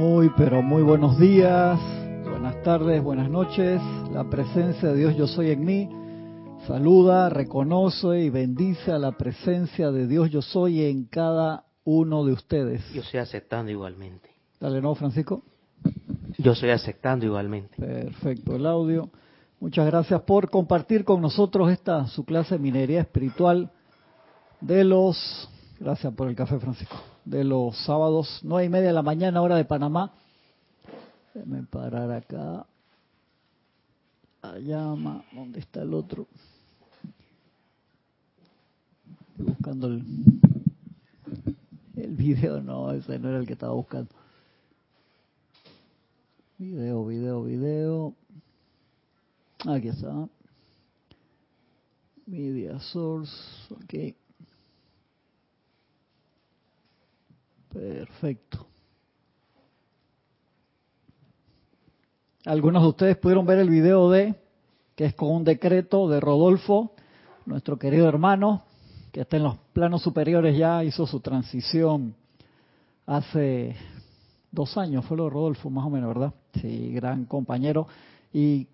Muy, pero muy buenos días, buenas tardes, buenas noches. La presencia de Dios yo soy en mí. Saluda, reconoce y bendice a la presencia de Dios yo soy en cada uno de ustedes. Yo estoy aceptando igualmente. Dale, ¿no, Francisco? Yo estoy aceptando igualmente. Perfecto, el audio. Muchas gracias por compartir con nosotros esta su clase de minería espiritual de los Gracias por el café, Francisco. De los sábados, nueve y media de la mañana, hora de Panamá. Déjame parar acá. Allá, ¿dónde está el otro? Estoy buscando el, el video, no, ese no era el que estaba buscando. Video, video, video. Aquí está. Media source, ok. Perfecto. Algunos de ustedes pudieron ver el video de, que es con un decreto de Rodolfo, nuestro querido hermano, que está en los planos superiores ya, hizo su transición hace dos años, fue lo de Rodolfo más o menos, ¿verdad? Sí, gran compañero. Y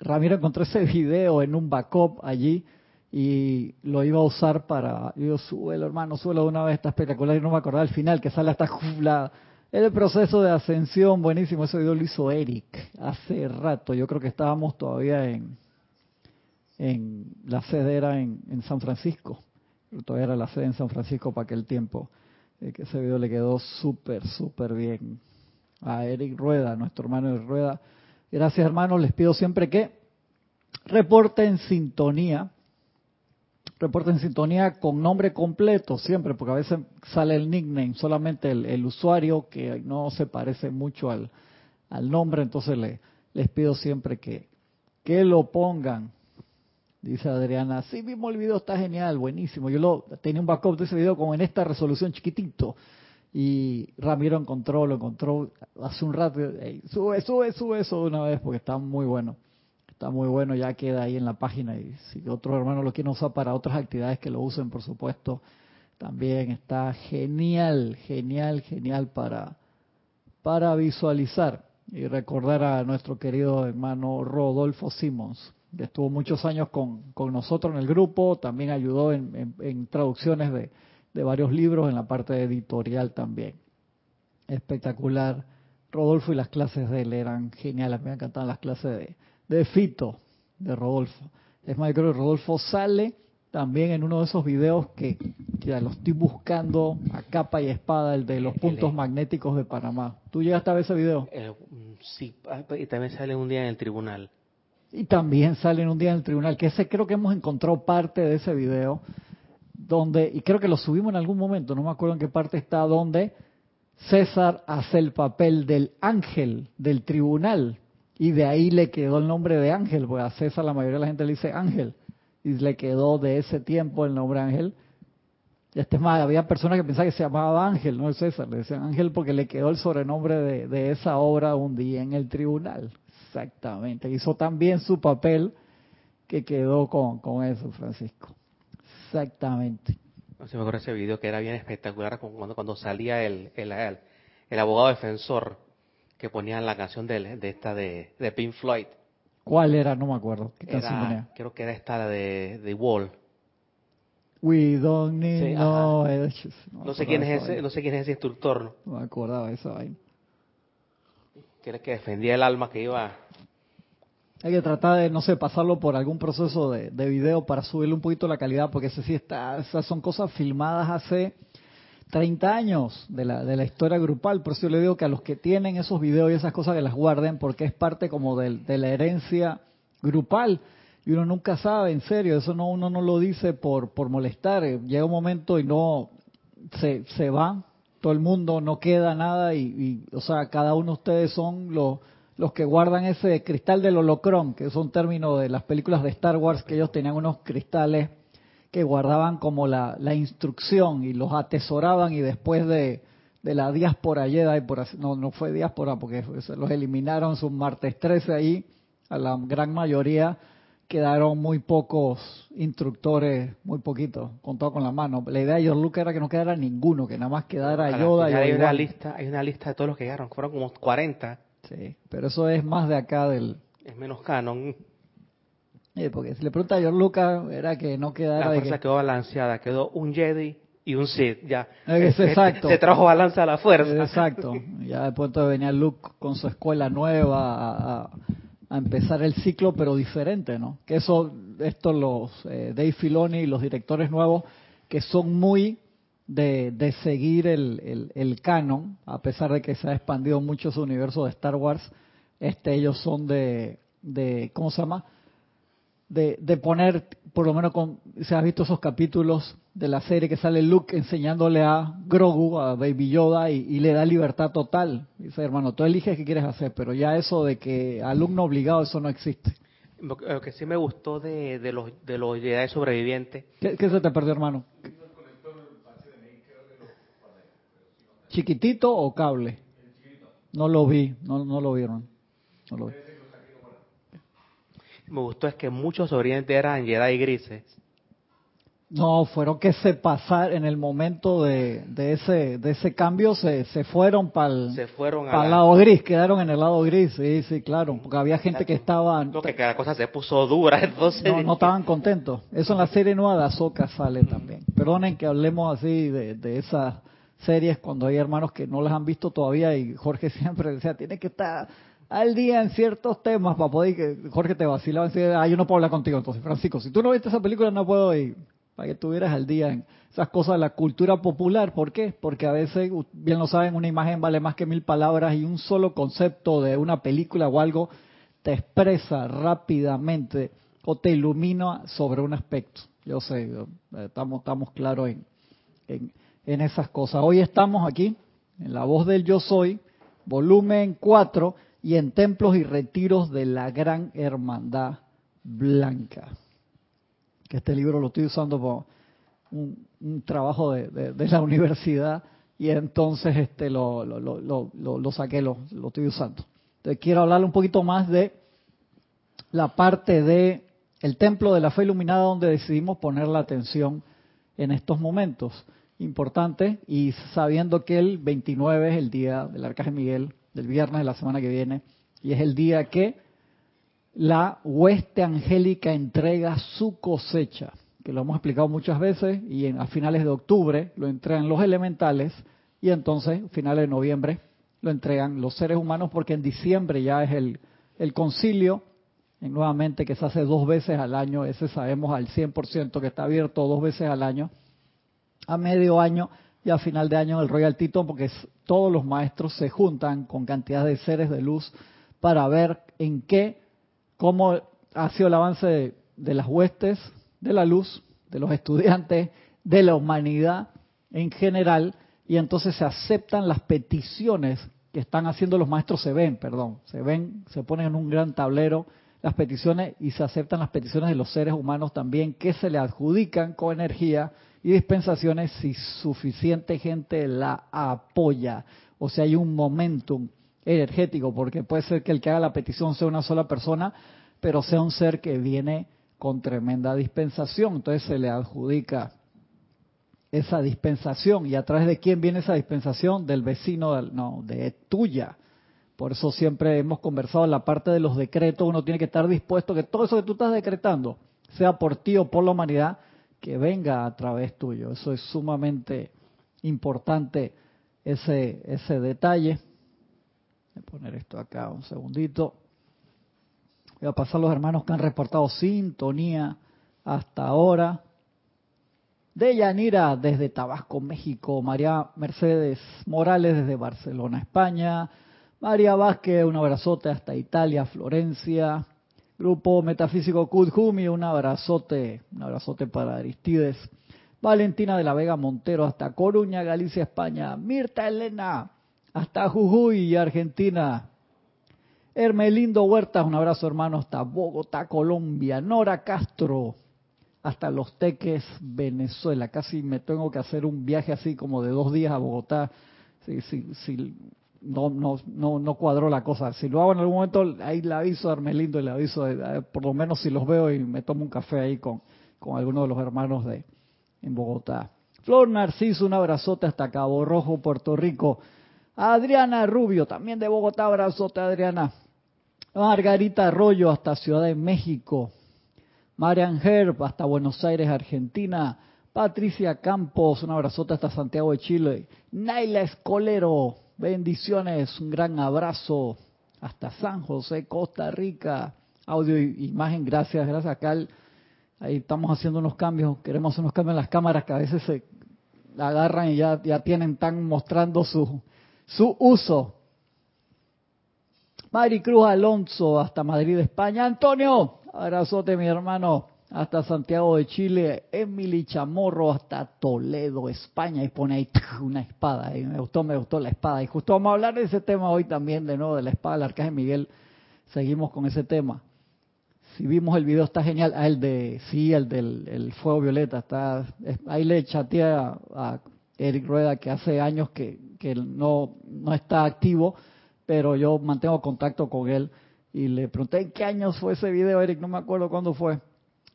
Ramiro encontró ese video en un backup allí y lo iba a usar para, yo suelo hermano, suelo de una vez, está espectacular y no me acordaba al final que sale hasta la, el proceso de ascensión, buenísimo, ese video lo hizo Eric hace rato, yo creo que estábamos todavía en, en la sede era en, en San Francisco, todavía era la sede en San Francisco para aquel tiempo, eh, que ese video le quedó súper, súper bien a Eric Rueda, nuestro hermano de Rueda. Gracias hermanos, les pido siempre que reporten sintonía reporte en sintonía con nombre completo siempre, porque a veces sale el nickname, solamente el, usuario que no se parece mucho al, al nombre, entonces le, les pido siempre que, que lo pongan. Dice Adriana, sí mismo el video está genial, buenísimo. Yo lo tenía un backup de ese video como en esta resolución chiquitito. Y Ramiro encontró, lo encontró hace un rato. sube, sube, sube eso de una vez porque está muy bueno está muy bueno, ya queda ahí en la página y si otros hermanos lo quieren usar para otras actividades que lo usen, por supuesto, también está genial, genial, genial para, para visualizar y recordar a nuestro querido hermano Rodolfo Simons, que estuvo muchos años con, con nosotros en el grupo, también ayudó en, en, traducciones de, de varios libros en la parte editorial también. Espectacular. Rodolfo y las clases de él eran geniales, me encantaban las clases de, de Fito, de Rodolfo. Es más, yo creo que Rodolfo sale también en uno de esos videos que ya lo estoy buscando a capa y espada, el de los puntos magnéticos de Panamá. ¿Tú llegaste a ver ese video? Eh, sí, ah, y también sale un día en el tribunal. Y también sale en un día en el tribunal, que ese creo que hemos encontrado parte de ese video, donde, y creo que lo subimos en algún momento, no me acuerdo en qué parte está, donde César hace el papel del ángel del tribunal y de ahí le quedó el nombre de Ángel, pues a César la mayoría de la gente le dice Ángel, y le quedó de ese tiempo el nombre Ángel. Y este más, había personas que pensaban que se llamaba Ángel, no es César, le decían Ángel porque le quedó el sobrenombre de, de esa obra un día en el tribunal. Exactamente, hizo también su papel que quedó con, con eso, Francisco. Exactamente. No se me acuerdo ese video que era bien espectacular cuando, cuando salía el, el, el abogado defensor que ponían la canción de, de esta de, de, Pink Floyd. ¿Cuál era? No me acuerdo. ¿Qué canción ponía? Creo que era esta de The Wall. We don't need no, no, sé quién es ese, no sé quién es ese instructor. No me acordaba de esa vaina. Que era que defendía el alma que iba. Hay que tratar de, no sé, pasarlo por algún proceso de, de video para subirle un poquito la calidad, porque ese sí está, esas son cosas filmadas hace 30 años de la, de la historia grupal. Por eso le digo que a los que tienen esos videos y esas cosas que las guarden, porque es parte como de, de la herencia grupal. Y uno nunca sabe, en serio, eso no uno no lo dice por, por molestar. Llega un momento y no se, se va todo el mundo, no queda nada y, y o sea, cada uno de ustedes son los, los que guardan ese cristal del holocrón, que es un término de las películas de Star Wars, que ellos tenían unos cristales que guardaban como la, la instrucción y los atesoraban y después de, de la diáspora Jedi, por no, no fue diáspora porque los eliminaron sus martes 13 ahí, a la gran mayoría, quedaron muy pocos instructores, muy poquitos, contado con la mano. La idea de George Lucas era que no quedara ninguno, que nada más quedara Yoda y hay una lista, hay una lista de todos los que quedaron, fueron como 40, Sí, pero eso es más de acá del... es menos canon. Eh, porque si le pregunta a George Lucas, era que no La quedara de fuerza que... quedó balanceada, quedó un Jedi y un Sith, ya. Es exacto. Se trajo balance a la fuerza. Exacto. Ya después entonces venía Luke con su escuela nueva a, a- a empezar el ciclo, pero diferente, ¿no? Que eso, esto los eh, Dave Filoni y los directores nuevos, que son muy de, de seguir el, el, el canon, a pesar de que se ha expandido mucho su universo de Star Wars, este ellos son de, de ¿cómo se llama? De, de poner, por lo menos con, se has visto esos capítulos de la serie que sale Luke enseñándole a Grogu, a Baby Yoda, y, y le da libertad total. Dice, hermano, tú eliges qué quieres hacer, pero ya eso de que alumno obligado, eso no existe. Lo que, lo que sí me gustó de, de los de los Jedi sobrevivientes, ¿Qué, qué se te perdió, hermano? ¿Chiquitito o cable? No lo vi, no, no lo vieron. No lo vi. Me gustó es que muchos sobrevivientes eran Jedi grises. No, fueron que se pasaron en el momento de, de ese de ese cambio, se, se fueron para el, la- lado gris, quedaron en el lado gris, sí, sí, claro, porque había gente que estaba, Lo que la cosa se puso dura, entonces... no, no estaban contentos. Eso en la serie nueva de Ahsoka sale también. Perdonen que hablemos así de, de esas series cuando hay hermanos que no las han visto todavía y Jorge siempre decía, tiene que estar al día en ciertos temas para poder que Jorge te vacilaba y decía, ah, yo no puedo hablar contigo entonces, Francisco, si tú no viste esa película no puedo ir para que estuvieras al día en esas cosas de la cultura popular. ¿Por qué? Porque a veces, bien lo saben, una imagen vale más que mil palabras y un solo concepto de una película o algo te expresa rápidamente o te ilumina sobre un aspecto. Yo sé, eh, estamos, estamos claros en, en, en esas cosas. Hoy estamos aquí, en La Voz del Yo Soy, volumen 4, y en Templos y Retiros de la Gran Hermandad Blanca que este libro lo estoy usando por un, trabajo de, de- la universidad y entonces este lo, lo, lo, lo, lo- saqué, lo, lo estoy usando. Entonces quiero hablarle un poquito más de la parte de el templo de la fe iluminada donde decidimos poner la atención en estos momentos. Importante y sabiendo que el 29 es el día del Arcángel Miguel, del viernes de la semana que viene, y es el día que la hueste angélica entrega su cosecha, que lo hemos explicado muchas veces, y en, a finales de octubre lo entregan los elementales, y entonces, a finales de noviembre, lo entregan los seres humanos, porque en diciembre ya es el, el concilio, y nuevamente que se hace dos veces al año, ese sabemos al 100% que está abierto dos veces al año, a medio año y a final de año el Royal Teton, porque todos los maestros se juntan con cantidad de seres de luz para ver en qué, cómo ha sido el avance de, de las huestes de la luz, de los estudiantes, de la humanidad en general, y entonces se aceptan las peticiones que están haciendo los maestros, se ven, perdón, se ven, se ponen en un gran tablero las peticiones y se aceptan las peticiones de los seres humanos también que se le adjudican con energía y dispensaciones si suficiente gente la apoya. O sea, hay un momentum energético, porque puede ser que el que haga la petición sea una sola persona, pero sea un ser que viene con tremenda dispensación. Entonces se le adjudica esa dispensación. ¿Y a través de quién viene esa dispensación? Del vecino, no, de tuya. Por eso siempre hemos conversado en la parte de los decretos, uno tiene que estar dispuesto que todo eso que tú estás decretando, sea por ti o por la humanidad, que venga a través tuyo. Eso es sumamente importante, ese, ese detalle. Voy a poner esto acá un segundito. Voy a pasar a los hermanos que han reportado sintonía hasta ahora. De Yanira desde Tabasco, México. María Mercedes Morales desde Barcelona, España. María Vázquez, un abrazote hasta Italia, Florencia. Grupo Metafísico Kudjumi, un abrazote, un abrazote para Aristides. Valentina de la Vega Montero hasta Coruña, Galicia, España. Mirta Elena hasta Jujuy, Argentina. Hermelindo Huertas, un abrazo hermano hasta Bogotá, Colombia. Nora Castro hasta Los Teques, Venezuela. Casi me tengo que hacer un viaje así como de dos días a Bogotá. Si, si, si no, no, no, no cuadró la cosa. Si lo hago en algún momento, ahí le aviso a Armelindo y le aviso, por lo menos si los veo y me tomo un café ahí con, con alguno de los hermanos de en Bogotá. Flor Narciso, un abrazote hasta Cabo Rojo, Puerto Rico. Adriana Rubio, también de Bogotá, abrazote Adriana. Margarita Arroyo hasta Ciudad de México. Marian Herb hasta Buenos Aires, Argentina. Patricia Campos, un abrazote hasta Santiago de Chile. Naila Escolero, bendiciones, un gran abrazo hasta San José, Costa Rica. Audio e imagen, gracias, gracias acá. Ahí estamos haciendo unos cambios, queremos hacer unos cambios en las cámaras que a veces se agarran y ya, ya tienen, están mostrando su, su uso. Maricruz Alonso, hasta Madrid, España. Antonio, abrazote mi hermano, hasta Santiago de Chile. Emily Chamorro, hasta Toledo, España. Y pone ahí una espada. Y me gustó, me gustó la espada. Y justo vamos a hablar de ese tema hoy también, de nuevo, de la espada del Arcángel Miguel. Seguimos con ese tema. Si vimos el video está genial. Ah, el de, sí, el del fuego violeta. está Ahí le chateé a, Eric Rueda que hace años que, que no, no está activo pero yo mantengo contacto con él y le pregunté en qué años fue ese video, Eric, no me acuerdo cuándo fue.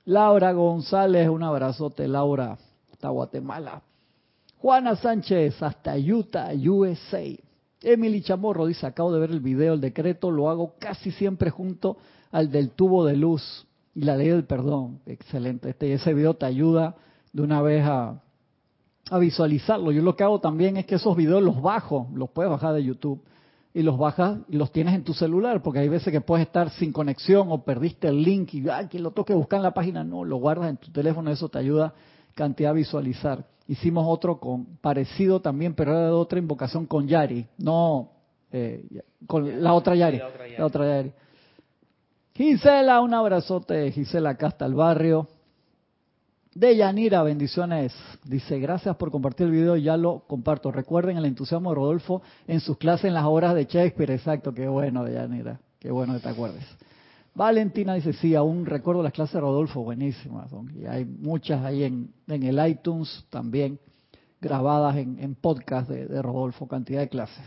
Laura González, un abrazote, Laura, hasta Guatemala. Juana Sánchez, hasta Utah, USA. Emily Chamorro dice, acabo de ver el video, el decreto lo hago casi siempre junto al del tubo de luz y la ley del perdón. Excelente. Este, ese video te ayuda de una vez a, a visualizarlo. Yo lo que hago también es que esos videos los bajo, los puedes bajar de YouTube y los bajas y los tienes en tu celular, porque hay veces que puedes estar sin conexión o perdiste el link y ah, que lo toque buscar en la página, no, lo guardas en tu teléfono, eso te ayuda cantidad a visualizar. Hicimos otro con parecido también, pero era de otra invocación con Yari, no eh, con la otra Yari, la otra Yari. Gisela, un abrazote, Gisela acá hasta el barrio. De Yanira, bendiciones. Dice, gracias por compartir el video, ya lo comparto. Recuerden el entusiasmo de Rodolfo en sus clases en las horas de Shakespeare. Exacto, qué bueno, de Yanira. Qué bueno que te acuerdes. Valentina dice, sí, aún recuerdo las clases de Rodolfo, buenísimas. Y hay muchas ahí en, el iTunes también, grabadas en, en podcast de, de, Rodolfo, cantidad de clases.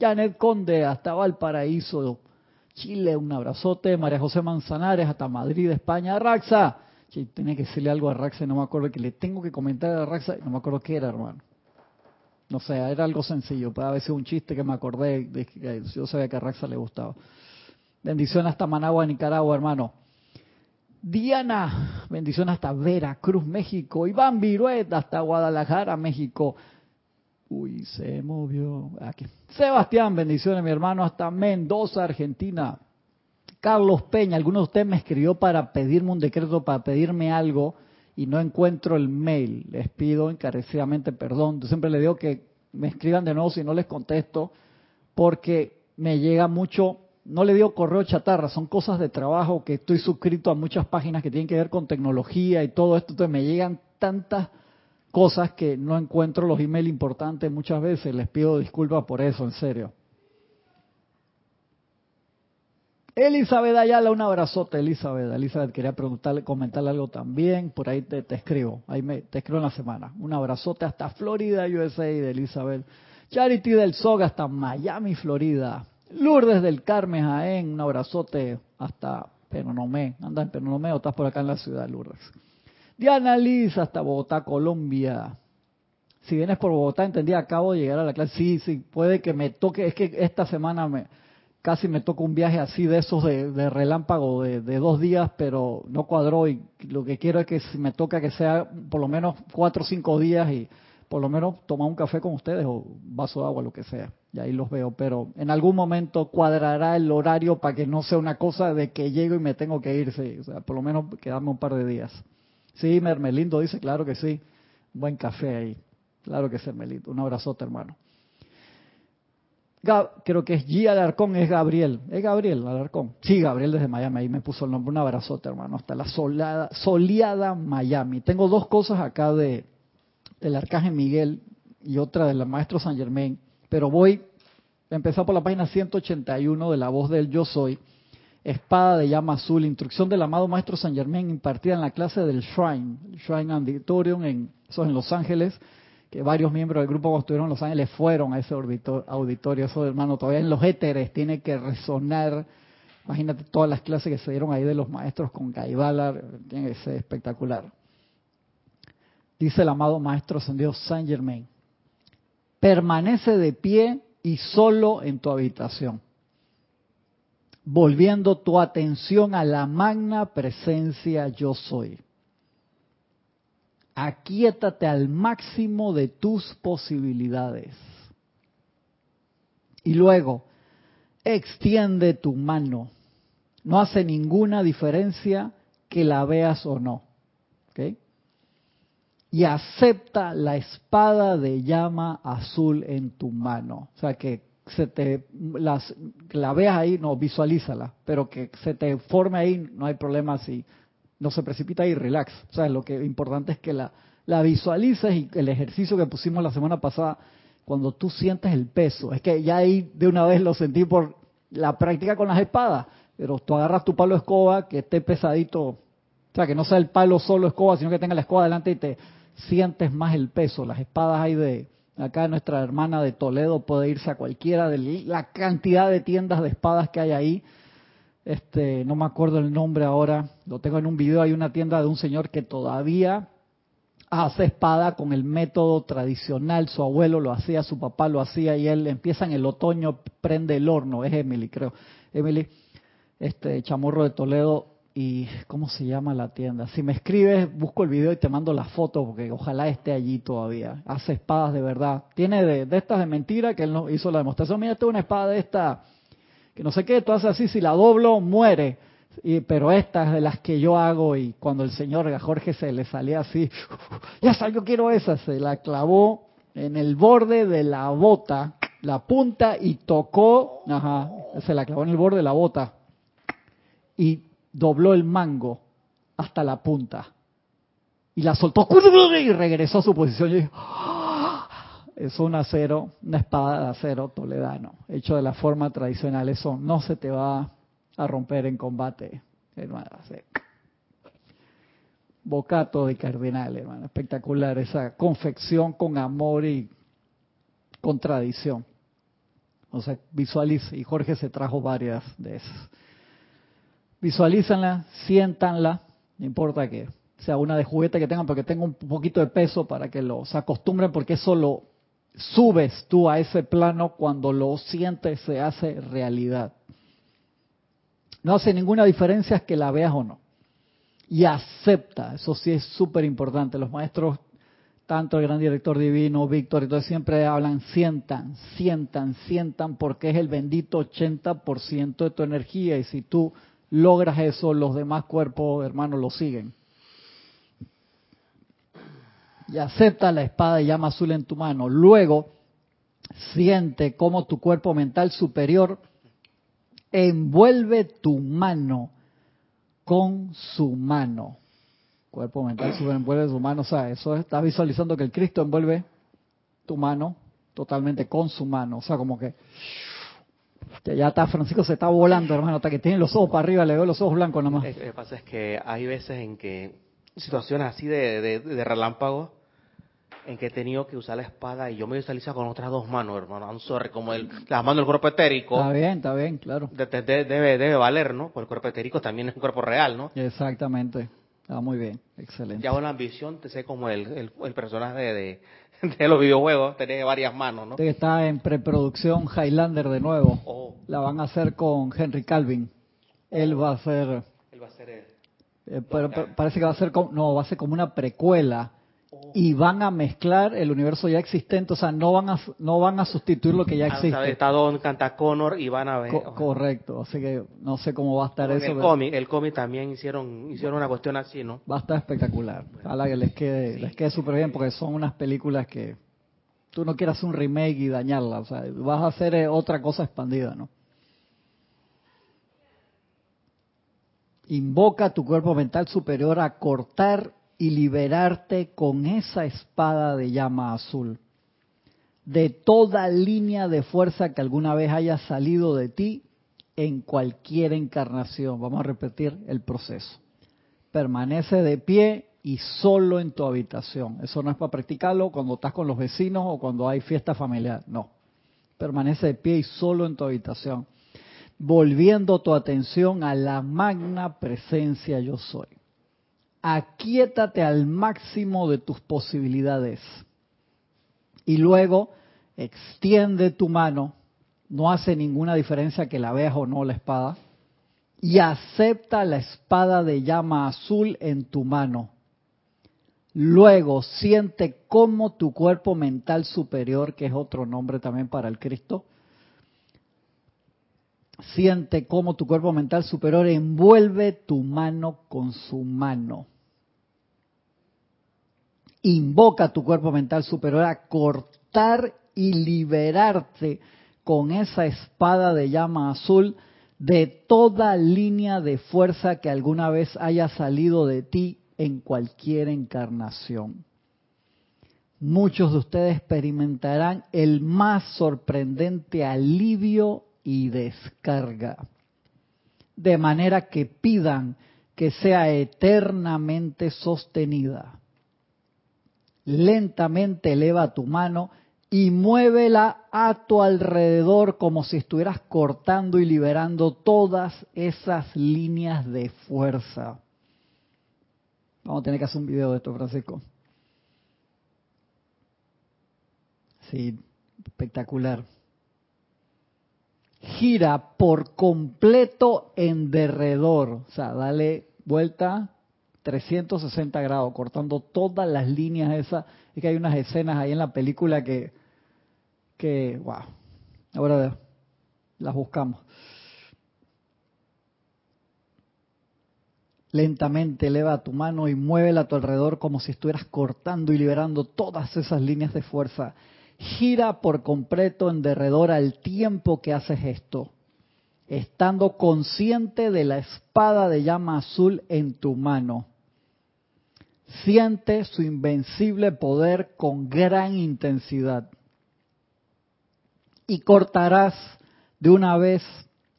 Janet Conde, hasta Valparaíso, Chile, un abrazote. María José Manzanares, hasta Madrid, España. Raxa, que tenía que decirle algo a Raxa y no me acuerdo que le tengo que comentar a Raxa y no me acuerdo qué era, hermano. No sé, era algo sencillo, puede haber sido un chiste que me acordé de que yo sabía que a Raxa le gustaba. Bendición hasta Managua, Nicaragua, hermano. Diana, bendición hasta Veracruz, México. Iván Viruet hasta Guadalajara, México. Uy, se movió. Aquí. Sebastián, bendiciones, mi hermano, hasta Mendoza, Argentina. Carlos Peña, alguno de ustedes me escribió para pedirme un decreto, para pedirme algo y no encuentro el mail. Les pido encarecidamente perdón. Yo siempre les digo que me escriban de nuevo si no les contesto, porque me llega mucho, no le digo correo chatarra, son cosas de trabajo que estoy suscrito a muchas páginas que tienen que ver con tecnología y todo esto, entonces me llegan tantas cosas que no encuentro los emails importantes muchas veces. Les pido disculpas por eso, en serio. Elizabeth Ayala, un abrazote, Elizabeth. Elizabeth, quería preguntarle, comentarle algo también. Por ahí te, escribo. Ahí me, te escribo en la semana. Un abrazote hasta Florida, USA, de Elizabeth. Charity del Soga hasta Miami, Florida. Lourdes del Carmen, Jaén. Un abrazote hasta Penonomé. Anda en Penonomé o estás por acá en la ciudad, Lourdes. Diana Liz hasta Bogotá, Colombia. Si vienes por Bogotá, entendí, acabo de llegar a la clase. Sí, sí, puede que me toque. Es que esta semana me casi me toca un viaje así de esos de, relámpago de, dos días, pero no cuadró y lo que quiero es que si me toca que sea por lo menos cuatro o cinco días y por lo menos tomar un café con ustedes o vaso de agua, lo que sea. Y ahí los veo, pero en algún momento cuadrará el horario para que no sea una cosa de que llego y me tengo que ir, o sea, por lo menos quedarme un par de días. Sí, Mermelindo dice, claro que sí, buen café ahí, claro que sí, Mermelindo, un abrazote hermano creo que es G. Alarcón, es Gabriel. ¿Es Gabriel Alarcón? Sí, Gabriel desde Miami. Ahí me puso el nombre. Un abrazote, hermano. Hasta la soleada, Miami. Tengo dos cosas acá de del Arcángel Miguel y otra del Maestro San Germain. Pero voy a empezar por la página 181 de La Voz del Yo Soy. Espada de llama azul. Instrucción del amado Maestro San Germain impartida en la clase del Shrine. Shrine Auditorium, en, eso en Los Ángeles que varios miembros del grupo en Los Ángeles fueron a ese auditorio, eso hermano, todavía en los éteres tiene que resonar. Imagínate todas las clases que se dieron ahí de los maestros con Ballard, tiene que ser espectacular. Dice el amado maestro ascendido Saint Germain, permanece de pie y solo en tu habitación, volviendo tu atención a la magna presencia yo soy aquíétate al máximo de tus posibilidades. Y luego, extiende tu mano. No hace ninguna diferencia que la veas o no. Y acepta la espada de llama azul en tu mano. O sea, que se te las, la veas ahí, no, visualízala, pero que se te forme ahí, no hay problema si no se precipita y relax. O sea, lo que importante es que la, la visualices y el ejercicio que pusimos la semana pasada, cuando tú sientes el peso, es que ya ahí de una vez lo sentí por la práctica con las espadas, pero tú agarras tu palo escoba que esté pesadito, o sea, que no sea el palo solo escoba, sino que tenga la escoba delante y te sientes más el peso. Las espadas hay de, acá nuestra hermana de Toledo puede irse a cualquiera de la cantidad de tiendas de espadas que hay ahí este, no me acuerdo el nombre ahora, lo tengo en un video, hay una tienda de un señor que todavía hace espada con el método tradicional, su abuelo lo hacía, su papá lo hacía y él empieza en el otoño, prende el horno, es Emily creo, Emily, este chamorro de Toledo y ¿cómo se llama la tienda? Si me escribes, busco el video y te mando la foto porque ojalá esté allí todavía. Hace espadas de verdad. Tiene de, de estas de mentira que él no hizo la demostración. Mira, tengo una espada de esta que no sé qué, haces así, si la doblo, muere. Y, pero estas de las que yo hago y cuando el señor Jorge se le salía así, ya está, yo quiero esa, se la clavó en el borde de la bota, la punta y tocó, ajá, se la clavó en el borde de la bota y dobló el mango hasta la punta y la soltó y regresó a su posición. Y es un acero, una espada de acero toledano, hecho de la forma tradicional. Eso no se te va a romper en combate, hermano. Bocato de cardenal, hermano. Espectacular esa confección con amor y con tradición. O sea, visualice, y Jorge se trajo varias de esas. Visualízanla, siéntanla, no importa que sea una de juguete que tengan, porque tenga un poquito de peso para que los acostumbren, porque eso lo subes tú a ese plano cuando lo sientes, se hace realidad. No hace ninguna diferencia que la veas o no. Y acepta, eso sí es súper importante. Los maestros, tanto el gran director divino, Víctor, y siempre hablan, sientan, sientan, sientan, porque es el bendito 80% de tu energía. Y si tú logras eso, los demás cuerpos, hermanos, lo siguen y acepta la espada y llama azul en tu mano. Luego, siente cómo tu cuerpo mental superior envuelve tu mano con su mano. Cuerpo mental superior envuelve su mano. O sea, eso está visualizando que el Cristo envuelve tu mano totalmente con su mano. O sea, como que ya está, Francisco se está volando, hermano, hasta que tiene los ojos para arriba, le veo los ojos blancos nomás. Lo que pasa es que hay veces en que situaciones así de, de, de relámpago en que he tenido que usar la espada y yo me visualizo con otras dos manos, hermano. I'm sorry, como el, las manos del cuerpo etérico. Está bien, está bien, claro. debe, debe valer, ¿no? Porque el cuerpo etérico también es un cuerpo real, ¿no? Exactamente. Está muy bien, excelente. Ya una ambición, te sé como el, el, personaje de, de, los videojuegos, tiene varias manos, ¿no? Está en preproducción Highlander de nuevo. Oh. La van a hacer con Henry Calvin. Él va a ser... Él va a ser... El, eh, pero, parece que va a ser como, no, va a ser como una precuela y van a mezclar el universo ya existente, o sea, no van a no van a sustituir lo que ya existe. Ah, está Don canta Connor y van a ver. correcto, así que no sé cómo va a estar eso. El cómic, el cómic también hicieron hicieron una cuestión así, ¿no? Va a estar espectacular. Ojalá que les quede les quede súper bien porque son unas películas que tú no quieras un remake y dañarla, o sea, vas a hacer eh, otra cosa expandida, ¿no? Invoca tu cuerpo mental superior a cortar y liberarte con esa espada de llama azul de toda línea de fuerza que alguna vez haya salido de ti en cualquier encarnación. Vamos a repetir el proceso. Permanece de pie y solo en tu habitación. Eso no es para practicarlo cuando estás con los vecinos o cuando hay fiesta familiar, no. Permanece de pie y solo en tu habitación, volviendo tu atención a la magna presencia yo soy. Aquíétate al máximo de tus posibilidades. Y luego extiende tu mano, no hace ninguna diferencia que la veas o no la espada, y acepta la espada de llama azul en tu mano. Luego siente cómo tu cuerpo mental superior, que es otro nombre también para el Cristo, siente cómo tu cuerpo mental superior envuelve tu mano con su mano. Invoca tu cuerpo mental superior a cortar y liberarte con esa espada de llama azul de toda línea de fuerza que alguna vez haya salido de ti en cualquier encarnación. Muchos de ustedes experimentarán el más sorprendente alivio y descarga, de manera que pidan que sea eternamente sostenida. Lentamente eleva tu mano y muévela a tu alrededor como si estuvieras cortando y liberando todas esas líneas de fuerza. Vamos a tener que hacer un video de esto, Francisco. Sí, espectacular. Gira por completo en derredor, o sea, dale vuelta 360 grados, cortando todas las líneas esas. Es que hay unas escenas ahí en la película que que, wow, ahora las buscamos. Lentamente eleva tu mano y muévela a tu alrededor como si estuvieras cortando y liberando todas esas líneas de fuerza. Gira por completo en derredor al tiempo que haces esto, estando consciente de la espada de llama azul en tu mano. Siente su invencible poder con gran intensidad y cortarás de una vez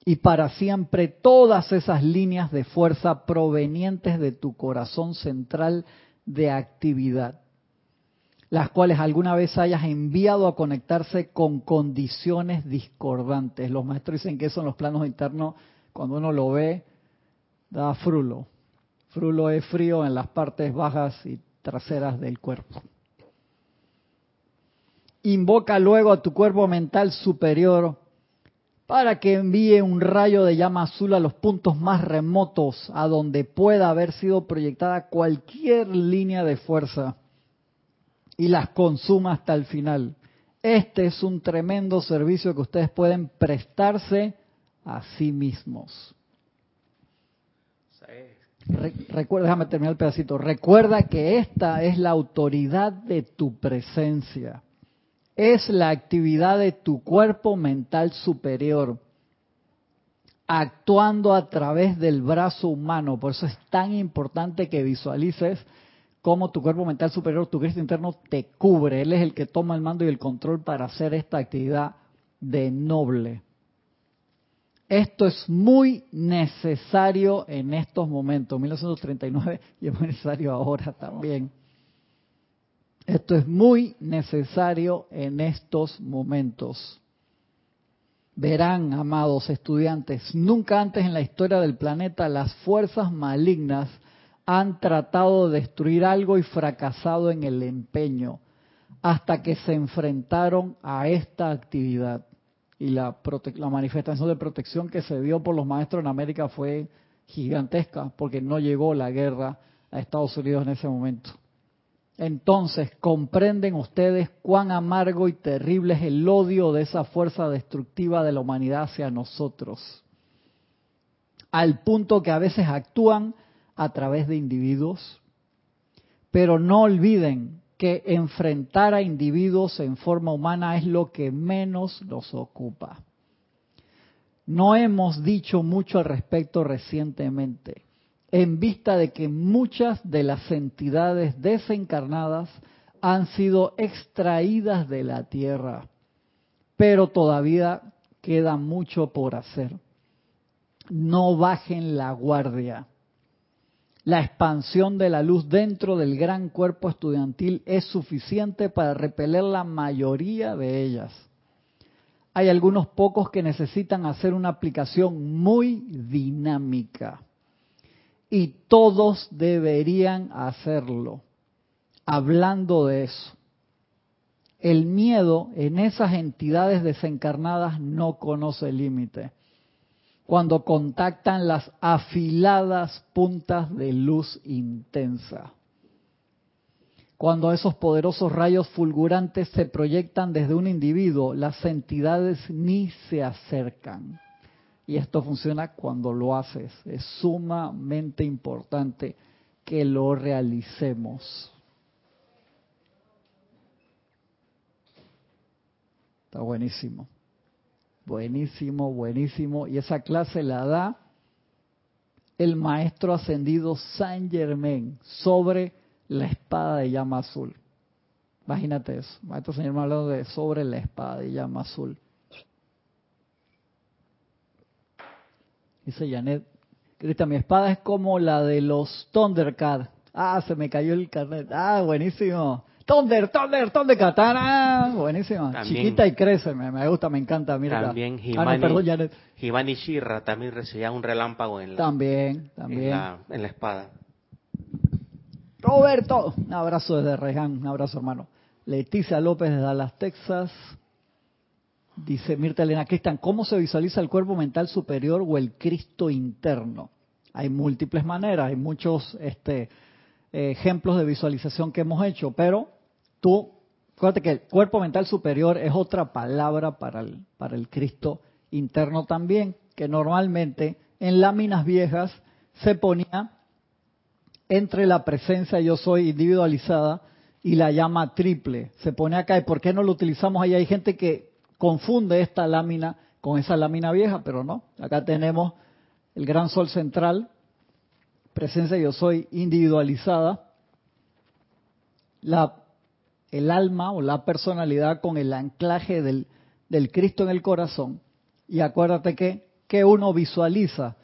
y para siempre todas esas líneas de fuerza provenientes de tu corazón central de actividad, las cuales alguna vez hayas enviado a conectarse con condiciones discordantes. Los maestros dicen que eso en los planos internos, cuando uno lo ve, da frulo. Frulo es frío en las partes bajas y traseras del cuerpo. Invoca luego a tu cuerpo mental superior para que envíe un rayo de llama azul a los puntos más remotos a donde pueda haber sido proyectada cualquier línea de fuerza y las consuma hasta el final. Este es un tremendo servicio que ustedes pueden prestarse a sí mismos. recuerda, déjame terminar el pedacito. Recuerda que esta es la autoridad de tu presencia es la actividad de tu cuerpo mental superior actuando a través del brazo humano. Por eso es tan importante que visualices cómo tu cuerpo mental superior, tu Cristo interno, te cubre. Él es el que toma el mando y el control para hacer esta actividad de noble. Esto es muy necesario en estos momentos, 1939, y es muy necesario ahora también. Esto es muy necesario en estos momentos. Verán, amados estudiantes, nunca antes en la historia del planeta las fuerzas malignas han tratado de destruir algo y fracasado en el empeño hasta que se enfrentaron a esta actividad. Y la, la manifestación de protección que se dio por los maestros en América fue gigantesca porque no llegó la guerra a Estados Unidos en ese momento. Entonces comprenden ustedes cuán amargo y terrible es el odio de esa fuerza destructiva de la humanidad hacia nosotros, al punto que a veces actúan a través de individuos, pero no olviden que enfrentar a individuos en forma humana es lo que menos nos ocupa. No hemos dicho mucho al respecto recientemente en vista de que muchas de las entidades desencarnadas han sido extraídas de la tierra, pero todavía queda mucho por hacer. No bajen la guardia. La expansión de la luz dentro del gran cuerpo estudiantil es suficiente para repeler la mayoría de ellas. Hay algunos pocos que necesitan hacer una aplicación muy dinámica y todos deberían hacerlo. Hablando de eso, el miedo en esas entidades desencarnadas no conoce límite cuando contactan las afiladas puntas de luz intensa. Cuando esos poderosos rayos fulgurantes se proyectan desde un individuo, las entidades ni se acercan. Y esto funciona cuando lo haces. Es sumamente importante que lo realicemos. Está buenísimo. Buenísimo, buenísimo. Y esa clase la da el maestro ascendido Saint Germain sobre la espada de llama azul. Imagínate eso. Maestro Señor me hablando de sobre la espada de llama azul. Dice Janet, Cristian, mi espada es como la de los Thundercats. Ah, se me cayó el carnet. Ah, buenísimo. Thunder, Thunder, Thunder Katana. Buenísima. Chiquita y crece, me, gusta, me encanta. Mira también Himani, ah, no, Shirra también recibía un relámpago en la, también, también. En la, espada. Roberto, un abrazo desde Reján, un abrazo hermano. Leticia López de Dallas, Texas. Dice Mirta Elena Cristian, ¿cómo se visualiza el cuerpo mental superior o el Cristo interno? Hay múltiples maneras, hay muchos este, ejemplos de visualización que hemos hecho, pero tú, acuérdate que el cuerpo mental superior es otra palabra para el, para el Cristo interno también, que normalmente en láminas viejas se ponía entre la presencia yo soy individualizada y la llama triple. Se pone acá. ¿Y por qué no lo utilizamos ahí? Hay gente que confunde esta lámina con esa lámina vieja, pero no. Acá tenemos el gran sol central, presencia yo soy individualizada, la el alma o la personalidad con el anclaje del, del Cristo en el corazón. Y acuérdate que, que uno visualiza,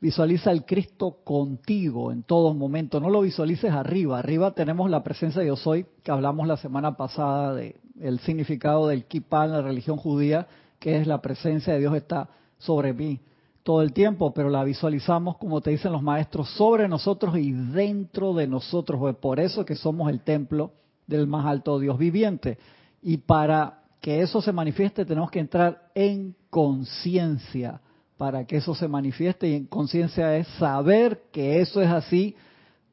visualiza el Cristo contigo en todo momento, no lo visualices arriba, arriba tenemos la presencia de yo soy, que hablamos la semana pasada de el significado del kippah en la religión judía, que es la presencia de Dios está sobre mí todo el tiempo, pero la visualizamos, como te dicen los maestros, sobre nosotros y dentro de nosotros. Por eso que somos el templo del más alto Dios viviente. Y para que eso se manifieste tenemos que entrar en conciencia para que eso se manifieste y en conciencia es saber que eso es así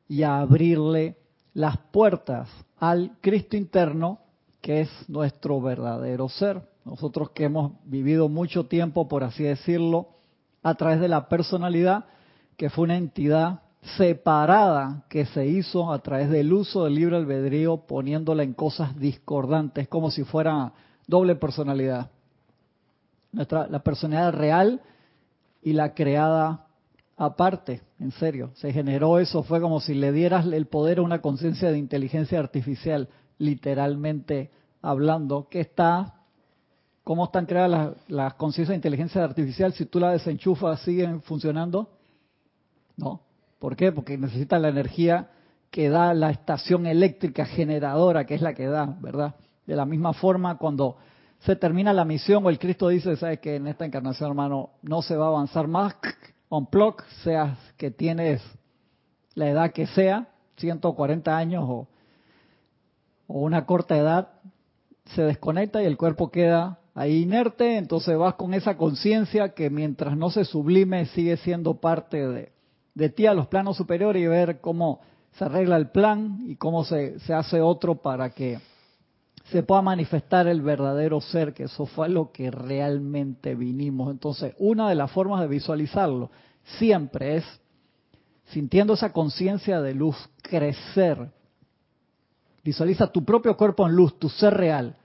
y abrirle las puertas al Cristo interno que es nuestro verdadero ser. Nosotros que hemos vivido mucho tiempo, por así decirlo, a través de la personalidad, que fue una entidad separada que se hizo a través del uso del libre albedrío poniéndola en cosas discordantes, como si fuera doble personalidad. Nuestra, la personalidad real y la creada aparte, en serio. Se generó eso, fue como si le dieras el poder a una conciencia de inteligencia artificial, literalmente hablando, que está, ¿cómo están creadas las, las conciencias de inteligencia artificial? Si tú la desenchufas, ¿siguen funcionando? No, ¿Por qué? Porque necesita la energía que da la estación eléctrica generadora, que es la que da, ¿verdad? De la misma forma, cuando se termina la misión o el Cristo dice, ¿sabes que En esta encarnación, hermano, no se va a avanzar más, on clock, seas que tienes la edad que sea, 140 años o una corta edad, se desconecta y el cuerpo queda ahí inerte, entonces vas con esa conciencia que mientras no se sublime sigue siendo parte de, de ti a los planos superiores y ver cómo se arregla el plan y cómo se, se hace otro para que se pueda manifestar el verdadero ser, que eso fue lo que realmente vinimos. Entonces, una de las formas de visualizarlo siempre es sintiendo esa conciencia de luz crecer. Visualiza tu propio cuerpo en luz, tu ser real,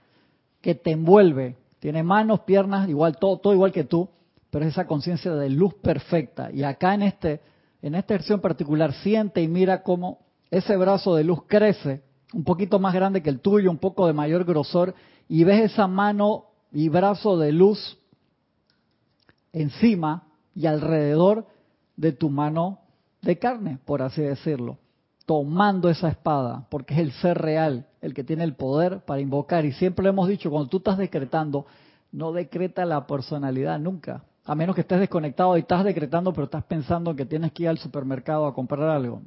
que te envuelve. Tiene manos, piernas, igual todo, todo igual que tú, pero es esa conciencia de luz perfecta. Y acá en este en esta versión particular, siente y mira cómo ese brazo de luz crece, un poquito más grande que el tuyo, un poco de mayor grosor, y ves esa mano y brazo de luz encima y alrededor de tu mano de carne, por así decirlo, tomando esa espada, porque es el ser real el que tiene el poder para invocar. Y siempre lo hemos dicho, cuando tú estás decretando, no decreta la personalidad nunca, a menos que estés desconectado y estás decretando, pero estás pensando que tienes que ir al supermercado a comprar algo.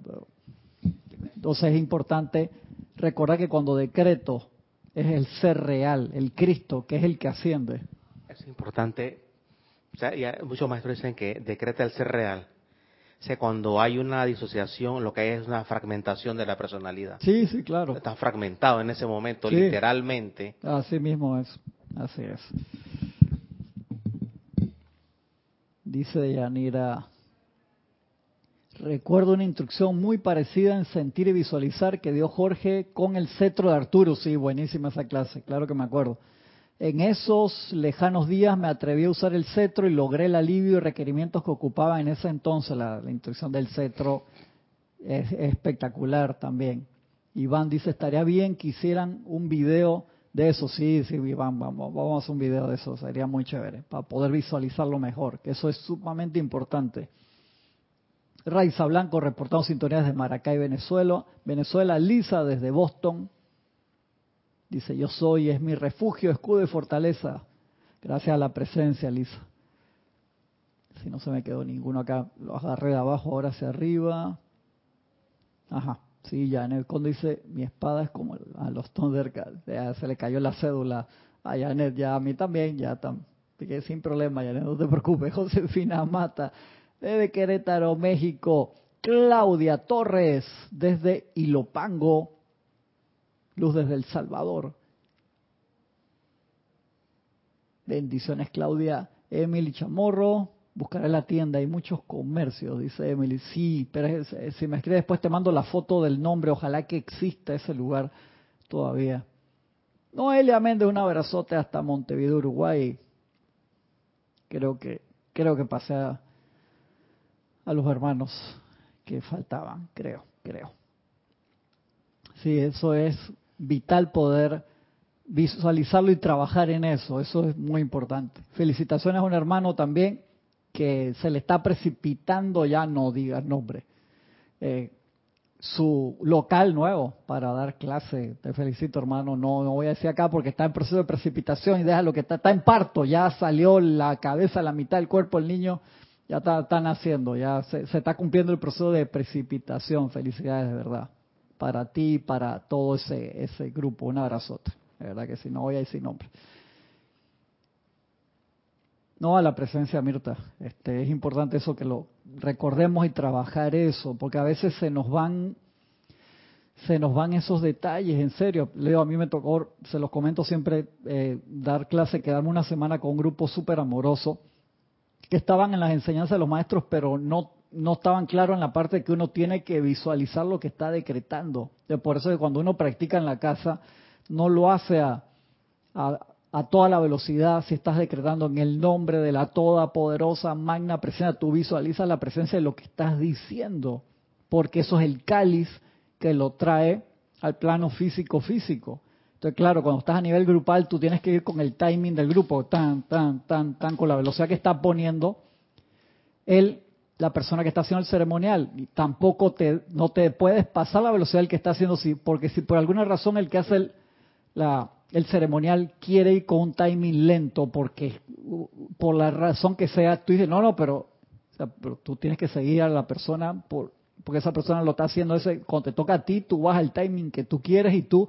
Entonces es importante recordar que cuando decreto es el ser real, el Cristo, que es el que asciende. Es importante, o sea, muchos maestros dicen que decreta el ser real. O sea, cuando hay una disociación, lo que hay es una fragmentación de la personalidad. Sí, sí, claro. Está fragmentado en ese momento, literalmente. Así mismo es, así es. Dice Yanira, recuerdo una instrucción muy parecida en sentir y visualizar que dio Jorge con el cetro de Arturo. Sí, buenísima esa clase, claro que me acuerdo. En esos lejanos días me atreví a usar el cetro y logré el alivio y requerimientos que ocupaba en ese entonces. La, instrucción del cetro es, espectacular también. Iván dice, estaría bien que hicieran un video de eso, sí, sí, vamos, vamos a hacer un video de eso, sería muy chévere, para poder visualizarlo mejor, que eso es sumamente importante. Raiza Blanco reportando sintonías de Maracay, Venezuela. Venezuela, Lisa desde Boston. Dice, yo soy, es mi refugio, escudo y fortaleza. Gracias a la presencia, Lisa. Si no se me quedó ninguno acá, lo agarré de abajo, ahora hacia arriba. Ajá. Sí, Janet Conde dice, mi espada es como a los Thundercats. Ya se le cayó la cédula a Janet, ya a mí también, ya también. sin problema, Janet, no te preocupes. Josefina Mata, desde Querétaro, México. Claudia Torres, desde Ilopango. Luz desde El Salvador. Bendiciones, Claudia. Emily Chamorro, buscaré la tienda, hay muchos comercios, dice Emily. Sí, pero si me escribe después te mando la foto del nombre, ojalá que exista ese lugar todavía. Noelia Méndez, un abrazote hasta Montevideo, Uruguay. Creo que, creo que pasé a los hermanos que faltaban, creo, creo. Sí, eso es vital poder visualizarlo y trabajar en eso, eso es muy importante. Felicitaciones a un hermano también que se le está precipitando, ya no diga nombre, eh, su local nuevo para dar clase. Te felicito, hermano. No, no voy a decir acá porque está en proceso de precipitación y deja lo que está, está en parto. Ya salió la cabeza, la mitad del cuerpo el niño. Ya está, están haciendo, ya se, está cumpliendo el proceso de precipitación. Felicidades, de verdad. Para ti y para todo ese, ese grupo. Un abrazote. De verdad que si no voy a decir nombre. No a la presencia, Mirta. Este, es importante eso que lo recordemos y trabajar eso, porque a veces se nos van se nos van esos detalles, en serio. Leo, a mí me tocó, se los comento siempre, eh, dar clase, quedarme una semana con un grupo súper amoroso, que estaban en las enseñanzas de los maestros, pero no, no estaban claros en la parte que uno tiene que visualizar lo que está decretando. Por eso que cuando uno practica en la casa, no lo hace a toda la velocidad, si estás decretando en el nombre de la toda poderosa magna presencia, tú visualizas la presencia de lo que estás diciendo, porque eso es el cáliz que lo trae al plano físico físico. Entonces, claro, cuando estás a nivel grupal, tú tienes que ir con el timing del grupo, tan, tan, tan, tan, con la velocidad que está poniendo él, la persona que está haciendo el ceremonial. Y tampoco te, no te puedes pasar la velocidad del que está haciendo, porque si por alguna razón el que hace la, el ceremonial quiere ir con un timing lento porque por la razón que sea, tú dices, no, no, pero, tú tienes que seguir a la persona por, porque esa persona lo está haciendo. Ese, cuando te toca a ti, tú vas al timing que tú quieres y tú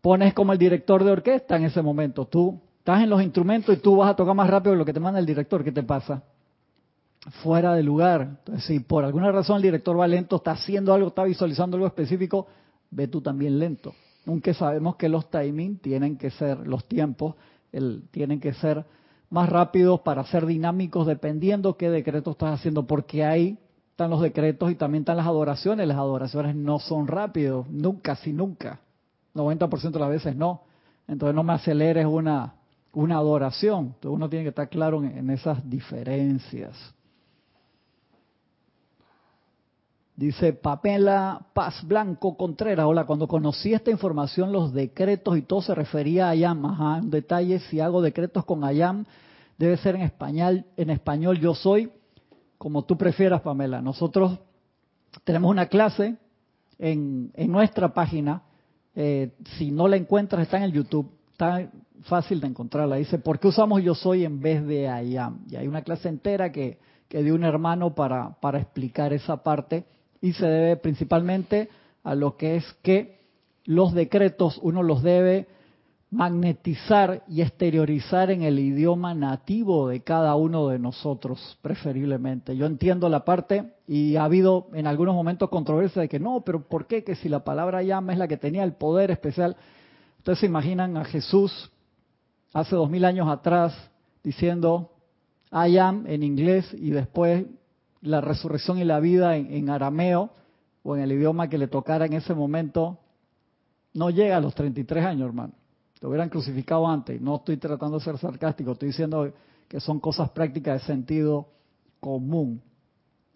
pones como el director de orquesta en ese momento. Tú estás en los instrumentos y tú vas a tocar más rápido de lo que te manda el director. ¿Qué te pasa? Fuera de lugar. Entonces, si por alguna razón el director va lento, está haciendo algo, está visualizando algo específico, ve tú también lento aunque sabemos que los timing tienen que ser, los tiempos el, tienen que ser más rápidos para ser dinámicos dependiendo qué decreto estás haciendo, porque ahí están los decretos y también están las adoraciones. Las adoraciones no son rápidos, nunca, si nunca. 90% de las veces no. Entonces no me aceleres una, una adoración. Entonces uno tiene que estar claro en esas diferencias. Dice Papela Paz Blanco Contreras, hola, cuando conocí esta información, los decretos y todo se refería a Ayam. Ajá, detalle, si hago decretos con Ayam, debe ser en español, en español yo soy, como tú prefieras, Pamela. Nosotros tenemos una clase en, en nuestra página. Eh, si no la encuentras, está en el YouTube. Está fácil de encontrarla. Dice, ¿por qué usamos yo soy en vez de I am? Y hay una clase entera que, que dio un hermano para, para explicar esa parte y se debe principalmente a lo que es que los decretos uno los debe magnetizar y exteriorizar en el idioma nativo de cada uno de nosotros, preferiblemente. Yo entiendo la parte y ha habido en algunos momentos controversia de que no, pero ¿por qué? Que si la palabra llama es la que tenía el poder especial. Ustedes se imaginan a Jesús hace dos mil años atrás diciendo I am en inglés y después la resurrección y la vida en, arameo o en el idioma que le tocara en ese momento, no llega a los 33 años, hermano. Lo hubieran crucificado antes. No estoy tratando de ser sarcástico, estoy diciendo que son cosas prácticas de sentido común.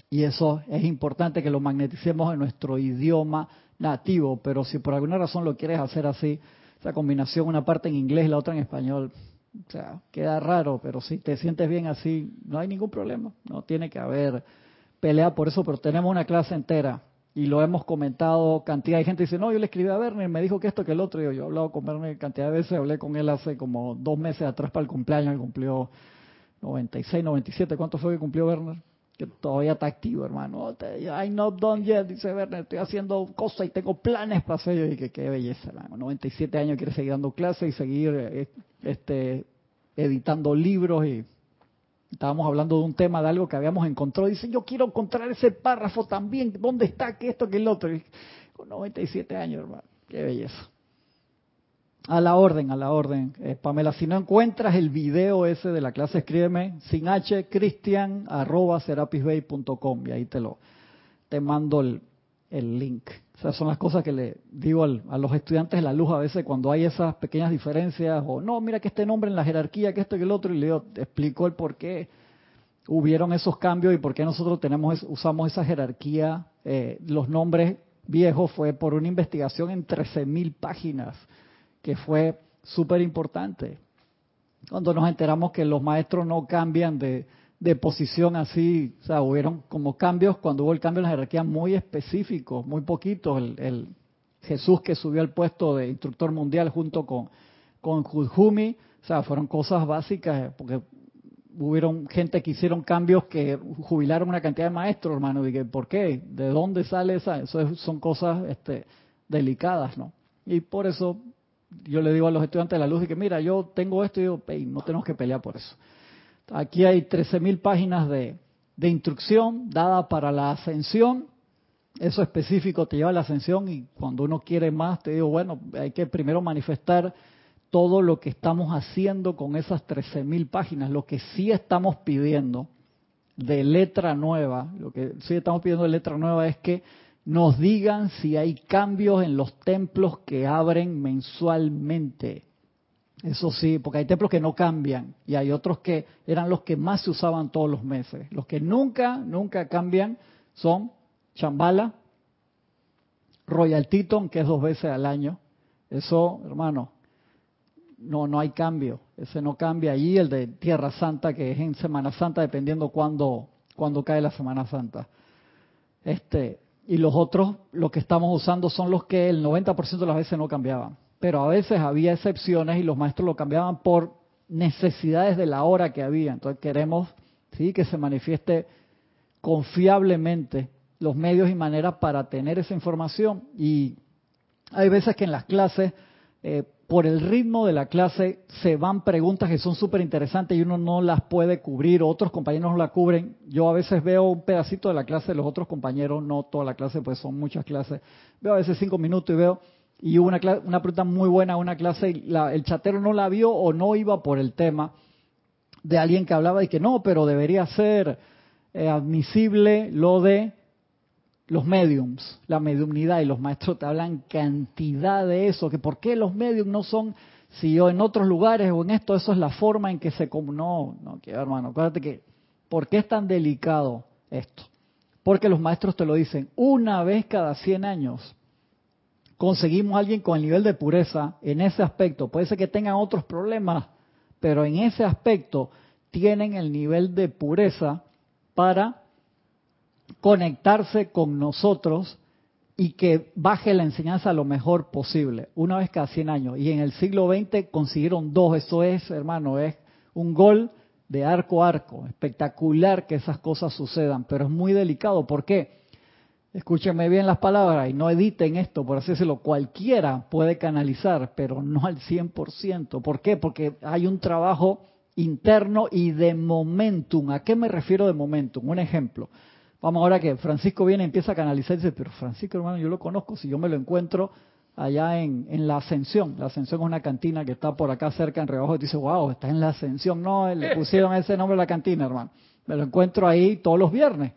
Y eso es importante que lo magneticemos en nuestro idioma nativo, pero si por alguna razón lo quieres hacer así, esa combinación, una parte en inglés y la otra en español, o sea, queda raro, pero si te sientes bien así, no hay ningún problema. No tiene que haber pelea por eso, pero tenemos una clase entera y lo hemos comentado cantidad de gente dice no yo le escribí a Werner me dijo que esto que el otro yo, yo he hablado con Werner cantidad de veces hablé con él hace como dos meses atrás para el cumpleaños él cumplió 96 97 cuánto fue que cumplió Werner que todavía está activo hermano. I'm not done yet dice Werner estoy haciendo cosas y tengo planes para hacer yo dije qué belleza hermano 97 años quiere seguir dando clases y seguir eh, este editando libros y estábamos hablando de un tema, de algo que habíamos encontrado, dice, yo quiero encontrar ese párrafo también, ¿dónde está? que esto, que el otro? con 97 años, hermano, qué belleza. A la orden, a la orden. Eh, Pamela, si no encuentras el video ese de la clase, escríbeme sin h, cristian, arroba, serapisbay.com y ahí te lo, te mando el, el link. Esas son las cosas que le digo a los estudiantes la luz a veces cuando hay esas pequeñas diferencias, o no, mira que este nombre en la jerarquía, que esto y que el otro, y le digo, te explico el por qué hubieron esos cambios y por qué nosotros tenemos usamos esa jerarquía. Eh, los nombres viejos fue por una investigación en 13.000 páginas, que fue súper importante. Cuando nos enteramos que los maestros no cambian de, de posición así, o sea, hubieron como cambios, cuando hubo el cambio en la jerarquía muy específicos, muy poquitos, el, Jesús que subió al puesto de instructor mundial junto con, con Jujumi, o sea, fueron cosas básicas, porque hubieron gente que hicieron cambios que jubilaron una cantidad de maestros, hermano, y que, ¿por qué? ¿De dónde sale esa? Eso son cosas este, delicadas, ¿no? Y por eso yo le digo a los estudiantes de la luz, que mira, yo tengo esto y digo, no tenemos que pelear por eso. Aquí hay 13.000 páginas de, instrucción dada para la ascensión. Eso específico te lleva a la ascensión y cuando uno quiere más, te digo, bueno, hay que primero manifestar todo lo que estamos haciendo con esas 13.000 páginas, lo que sí estamos pidiendo de letra nueva, lo que sí estamos pidiendo de letra nueva es que nos digan si hay cambios en los templos que abren mensualmente. Eso sí, porque hay templos que no cambian y hay otros que eran los que más se usaban todos los meses. Los que nunca, nunca cambian son Chambala, Royal Teton, que es dos veces al año. Eso, hermano, no, no hay cambio. Ese no cambia. allí el de Tierra Santa, que es en Semana Santa, dependiendo cuándo, cuándo cae la Semana Santa. Este, y los otros, los que estamos usando son los que el 90% de las veces no cambiaban pero a veces había excepciones y los maestros lo cambiaban por necesidades de la hora que había. Entonces queremos sí que se manifieste confiablemente los medios y maneras para tener esa información. Y hay veces que en las clases, eh, por el ritmo de la clase, se van preguntas que son súper interesantes y uno no las puede cubrir, otros compañeros no la cubren. Yo a veces veo un pedacito de la clase de los otros compañeros, no toda la clase, pues son muchas clases. Veo a veces cinco minutos y veo, y una, una pregunta muy buena, una clase, y el chatero no la vio o no iba por el tema de alguien que hablaba y que no, pero debería ser eh, admisible lo de los mediums, la mediumnidad, y los maestros te hablan cantidad de eso, que por qué los mediums no son, si yo en otros lugares o en esto, eso es la forma en que se... No, no, que hermano, acuérdate que, ¿por qué es tan delicado esto? Porque los maestros te lo dicen una vez cada 100 años conseguimos a alguien con el nivel de pureza en ese aspecto. Puede ser que tengan otros problemas, pero en ese aspecto tienen el nivel de pureza para conectarse con nosotros y que baje la enseñanza lo mejor posible, una vez cada 100 años. Y en el siglo XX consiguieron dos, eso es, hermano, es un gol de arco a arco. Espectacular que esas cosas sucedan, pero es muy delicado. ¿Por qué? Escúchenme bien las palabras y no editen esto, por así decirlo. Cualquiera puede canalizar, pero no al 100%. ¿Por qué? Porque hay un trabajo interno y de momentum. ¿A qué me refiero de momentum? Un ejemplo. Vamos ahora que Francisco viene y empieza a canalizar y dice, pero Francisco hermano, yo lo conozco, si yo me lo encuentro allá en, en la Ascensión. La Ascensión es una cantina que está por acá cerca en Rebajo y dice, wow, está en la Ascensión. No, le pusieron ese nombre a la cantina, hermano. Me lo encuentro ahí todos los viernes.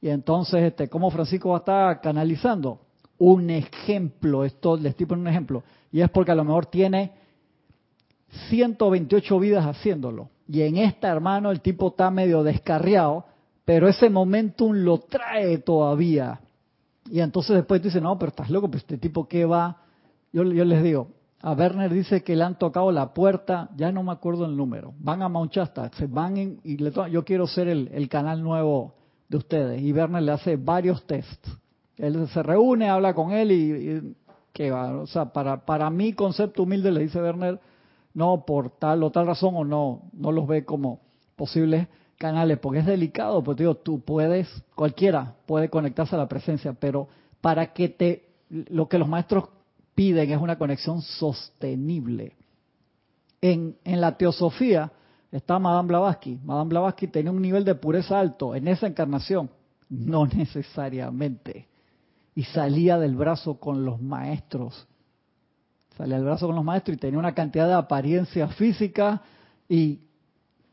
Y entonces, este, ¿cómo Francisco va a estar canalizando? Un ejemplo, esto les estoy poniendo un ejemplo. Y es porque a lo mejor tiene 128 vidas haciéndolo. Y en esta, hermano, el tipo está medio descarriado pero ese momentum lo trae todavía. Y entonces después dice, no, pero estás loco, pues este tipo que va. Yo, yo les digo, a Werner dice que le han tocado la puerta, ya no me acuerdo el número. Van a Mount se van y le yo quiero ser el, canal nuevo de ustedes. Y Werner le hace varios tests. Él se reúne, habla con él y, que va. O sea, para, para mi concepto humilde le dice Werner, no, por tal o tal razón o no, no los ve como posibles canales, porque es delicado, pues digo, tú puedes, cualquiera puede conectarse a la presencia, pero para que te, lo que los maestros piden es una conexión sostenible. En, en la teosofía está Madame Blavatsky. Madame Blavatsky tenía un nivel de pureza alto en esa encarnación, no necesariamente. Y salía del brazo con los maestros. Salía del brazo con los maestros y tenía una cantidad de apariencia física y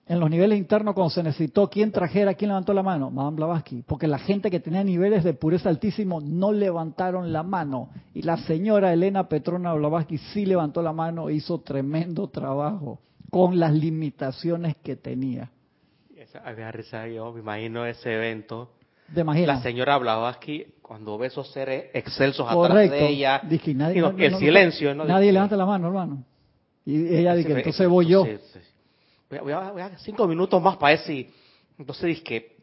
en los niveles internos cuando se necesitó quién trajera, quién levantó la mano, Madame Blavatsky, porque la gente que tenía niveles de pureza altísimo no levantaron la mano y la señora Elena Petrona Blavatsky sí levantó la mano e hizo tremendo trabajo con las limitaciones que tenía. Yo, me imagino ese evento. De la señora Blavatsky cuando ve esos seres excelsos atrás de ella, Dije, nadie, el silencio, nadie levanta la mano, hermano. Y ella dice, entonces voy yo voy a, cinco minutos más para ese. Entonces dije,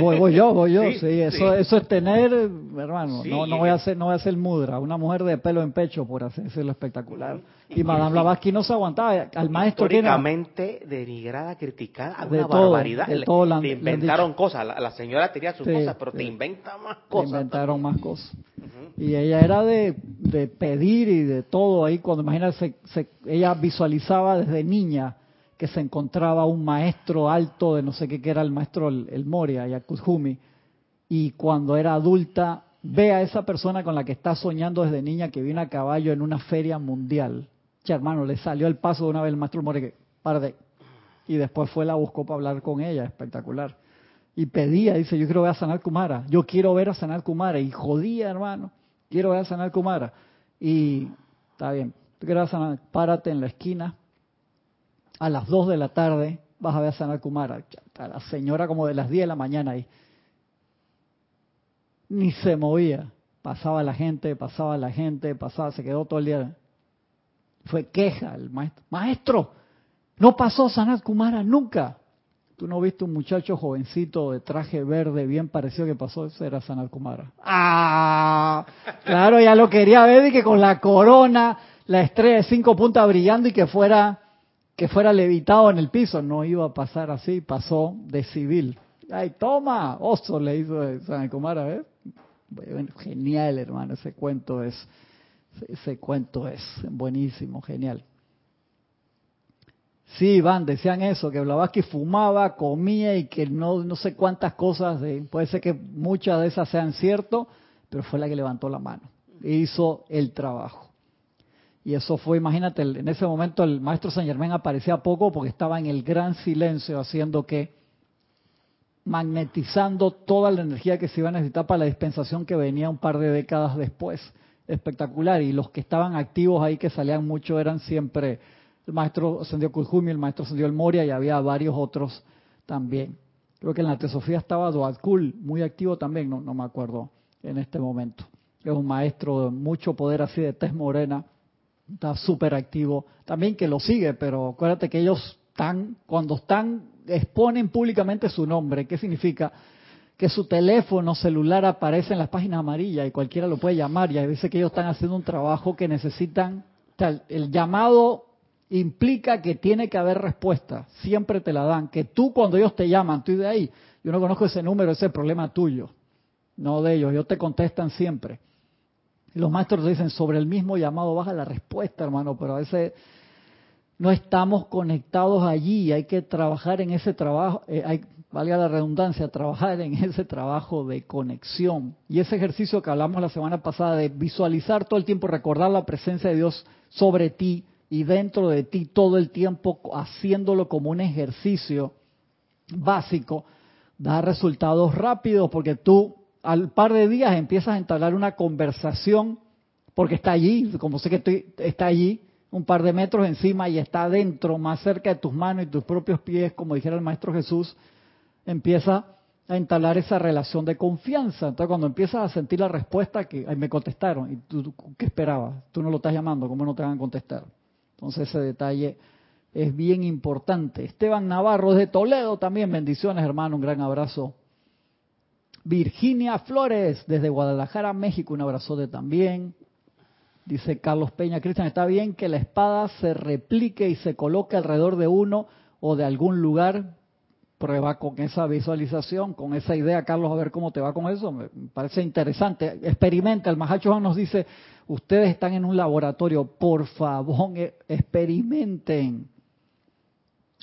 voy, voy, yo, voy yo, sí, eso, eso es tener, hermano, no, no voy a hacer, no voy a hacer mudra, una mujer de pelo en pecho por hacerlo espectacular. Y, Madame Blavatsky no se aguantaba, al maestro históricamente denigrada, criticada, de una barbaridad, de todo le, inventaron cosas, la, señora tenía sus cosas, pero te inventa más cosas. inventaron más cosas. Y ella era de, de, pedir y de todo ahí, cuando imagínate, se, ella visualizaba desde niña que se encontraba un maestro alto de no sé qué, que era el maestro el, Moria, Yakuzhumi, y cuando era adulta ve a esa persona con la que está soñando desde niña que viene a caballo en una feria mundial. Che, hermano, le salió el paso de una vez el maestro Moria que, de Y después fue, la buscó para hablar con ella, espectacular. Y pedía, dice, yo quiero ver a Sanal Kumara, yo quiero ver a Sanal Kumara. Y jodía, hermano, quiero ver a Sanal Kumara. Y está bien, tú quieres a Sanal, párate en la esquina, a las 2 de la tarde vas a ver a Sanal Kumara. A la señora como de las 10 de la mañana ahí. Ni se movía. Pasaba la gente, pasaba la gente, pasaba, se quedó todo el día. Fue queja el maestro. Maestro, no pasó Sanat Kumara nunca. Tú no viste un muchacho jovencito de traje verde bien parecido que pasó, ese era Sanat Kumara. Ah, claro, ya lo quería ver y que con la corona, la estrella de cinco puntas brillando y que fuera que fuera levitado en el piso, no iba a pasar así, pasó de civil. ¡Ay, toma! Oso le hizo San Kumara, ¿ves? genial, hermano, ese cuento es, ese cuento es buenísimo, genial. Sí, Van, decían eso, que Blavatsky fumaba, comía y que no, no sé cuántas cosas, puede ser que muchas de esas sean ciertas, pero fue la que levantó la mano, e hizo el trabajo. Y eso fue, imagínate, en ese momento el maestro San Germán aparecía poco porque estaba en el gran silencio haciendo que magnetizando toda la energía que se iba a necesitar para la dispensación que venía un par de décadas después. Espectacular. Y los que estaban activos ahí, que salían mucho, eran siempre el maestro Ascendió Kujumi, el maestro Ascendió El Moria y había varios otros también. Creo que en la Teosofía estaba Doadkul, muy activo también, no, no me acuerdo en este momento. Es un maestro de mucho poder así de tez morena está súper activo, también que lo sigue, pero acuérdate que ellos están, cuando están, exponen públicamente su nombre, ¿qué significa? que su teléfono celular aparece en las páginas amarillas y cualquiera lo puede llamar y veces que ellos están haciendo un trabajo que necesitan, el llamado implica que tiene que haber respuesta, siempre te la dan, que tú cuando ellos te llaman, tú de ahí, yo no conozco ese número, ese problema tuyo, no de ellos, ellos te contestan siempre. Los maestros dicen, sobre el mismo llamado baja la respuesta, hermano, pero a veces no estamos conectados allí, hay que trabajar en ese trabajo, eh, hay, valga la redundancia, trabajar en ese trabajo de conexión. Y ese ejercicio que hablamos la semana pasada de visualizar todo el tiempo, recordar la presencia de Dios sobre ti y dentro de ti todo el tiempo haciéndolo como un ejercicio básico, da resultados rápidos porque tú al par de días empiezas a entablar una conversación porque está allí, como sé que estoy, está allí, un par de metros encima y está adentro, más cerca de tus manos y tus propios pies, como dijera el Maestro Jesús, empieza a entablar esa relación de confianza. Entonces, cuando empiezas a sentir la respuesta, que me contestaron, ¿y tú qué esperabas? Tú no lo estás llamando, ¿cómo no te van a contestar? Entonces, ese detalle es bien importante. Esteban Navarro de Toledo también, bendiciones, hermano, un gran abrazo. Virginia Flores desde Guadalajara, México, un abrazote también. Dice Carlos Peña, Cristian, está bien que la espada se replique y se coloque alrededor de uno o de algún lugar. Prueba con esa visualización, con esa idea, Carlos, a ver cómo te va con eso. Me parece interesante. Experimenta. El Mahacho nos dice, ustedes están en un laboratorio, por favor, e-, experimenten.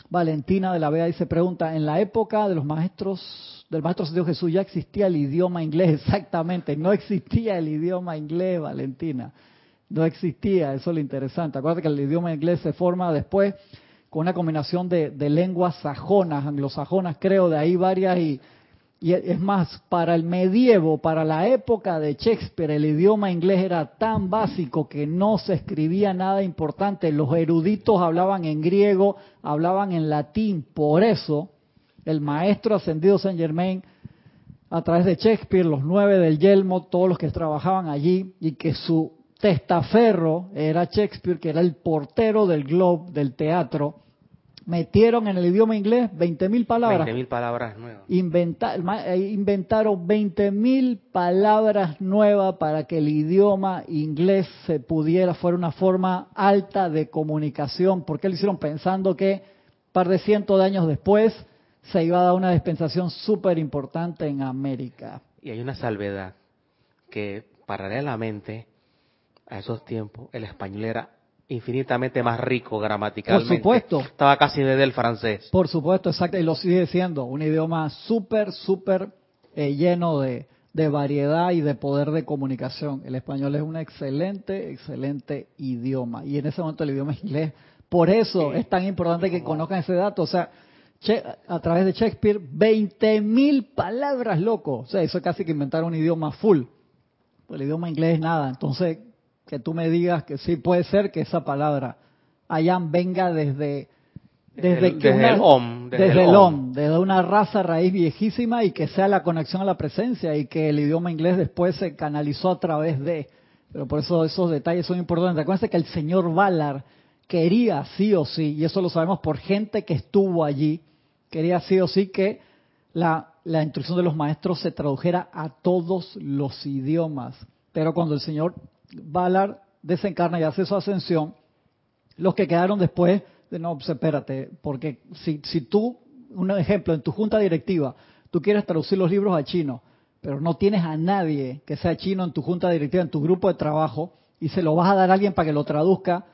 Valentina de la Vega dice, pregunta, en la época de los maestros, del maestro Dios Jesús, ¿ya existía el idioma inglés? Exactamente, no existía el idioma inglés, Valentina no existía, eso es lo interesante. Acuérdate que el idioma inglés se forma después con una combinación de, lenguas sajonas, anglosajonas, creo, de ahí varias y, y es más, para el medievo, para la época de Shakespeare, el idioma inglés era tan básico que no se escribía nada importante. Los eruditos hablaban en griego, hablaban en latín. Por eso, el maestro ascendido Saint Germain, a través de Shakespeare, los nueve del Yelmo, todos los que trabajaban allí, y que su testaferro era Shakespeare, que era el portero del Globe, del teatro, metieron en el idioma inglés 20.000 palabras. 20.000 palabras nuevas. Eh, inventaron 20.000 palabras nuevas para que el idioma inglés se pudiera, fuera una forma alta de comunicación. porque lo hicieron pensando que un par de cientos de años después se iba a dar una dispensación súper importante en América. Y hay una salvedad que paralelamente a esos tiempos el español era infinitamente más rico gramaticalmente. Por supuesto. Estaba casi desde el francés. Por supuesto, exacto. Y lo sigue siendo. Un idioma súper, súper eh, lleno de, variedad y de poder de comunicación. El español es un excelente, excelente idioma. Y en ese momento el idioma inglés. Por eso es tan importante que conozcan ese dato. O sea, a través de Shakespeare, 20.000 palabras, loco. O sea, eso es casi que inventar un idioma full. El idioma inglés es nada. Entonces, que tú me digas que sí puede ser que esa palabra Ayan venga desde desde, el om, desde, el om, desde una raza raíz viejísima y que sea la conexión a la presencia y que el idioma inglés después se canalizó a través de. Pero por eso esos detalles son importantes. Acuérdense que el señor Valar quería sí o sí, y eso lo sabemos por gente que estuvo allí, quería sí o sí que la, la instrucción de los maestros se tradujera a todos los idiomas. Pero cuando el Señor Valar desencarna y hace su ascensión, los que quedaron después, de no, pues espérate, porque si, si tú, un ejemplo, en tu junta directiva, tú quieres traducir los libros a chino, pero no tienes a nadie que sea chino en tu junta directiva, en tu grupo de trabajo, y se lo vas a dar a alguien para que lo traduzca,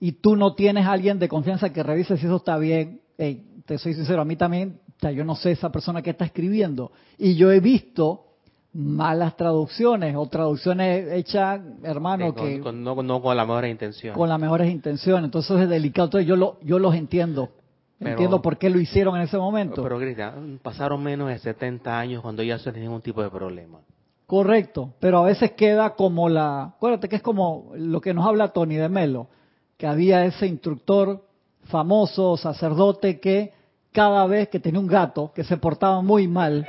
y tú no tienes a alguien de confianza que revise si eso está bien, te soy sincero, a mí también, o sea, yo no sé esa persona que está escribiendo, y yo he visto malas traducciones o traducciones hechas, hermano, que no, con las mejores intenciones. Con las mejores intenciones, entonces es delicado. Entonces yo lo, yo los entiendo. entiendo por qué lo hicieron en ese momento. Pero Cristian, pasaron menos de 70 años cuando ya no ningún tipo de problema. Correcto, pero a veces queda como la, acuérdate que es como lo que nos habla Tony de Melo, que había ese instructor famoso, sacerdote, que cada vez que tenía un gato que se portaba muy mal,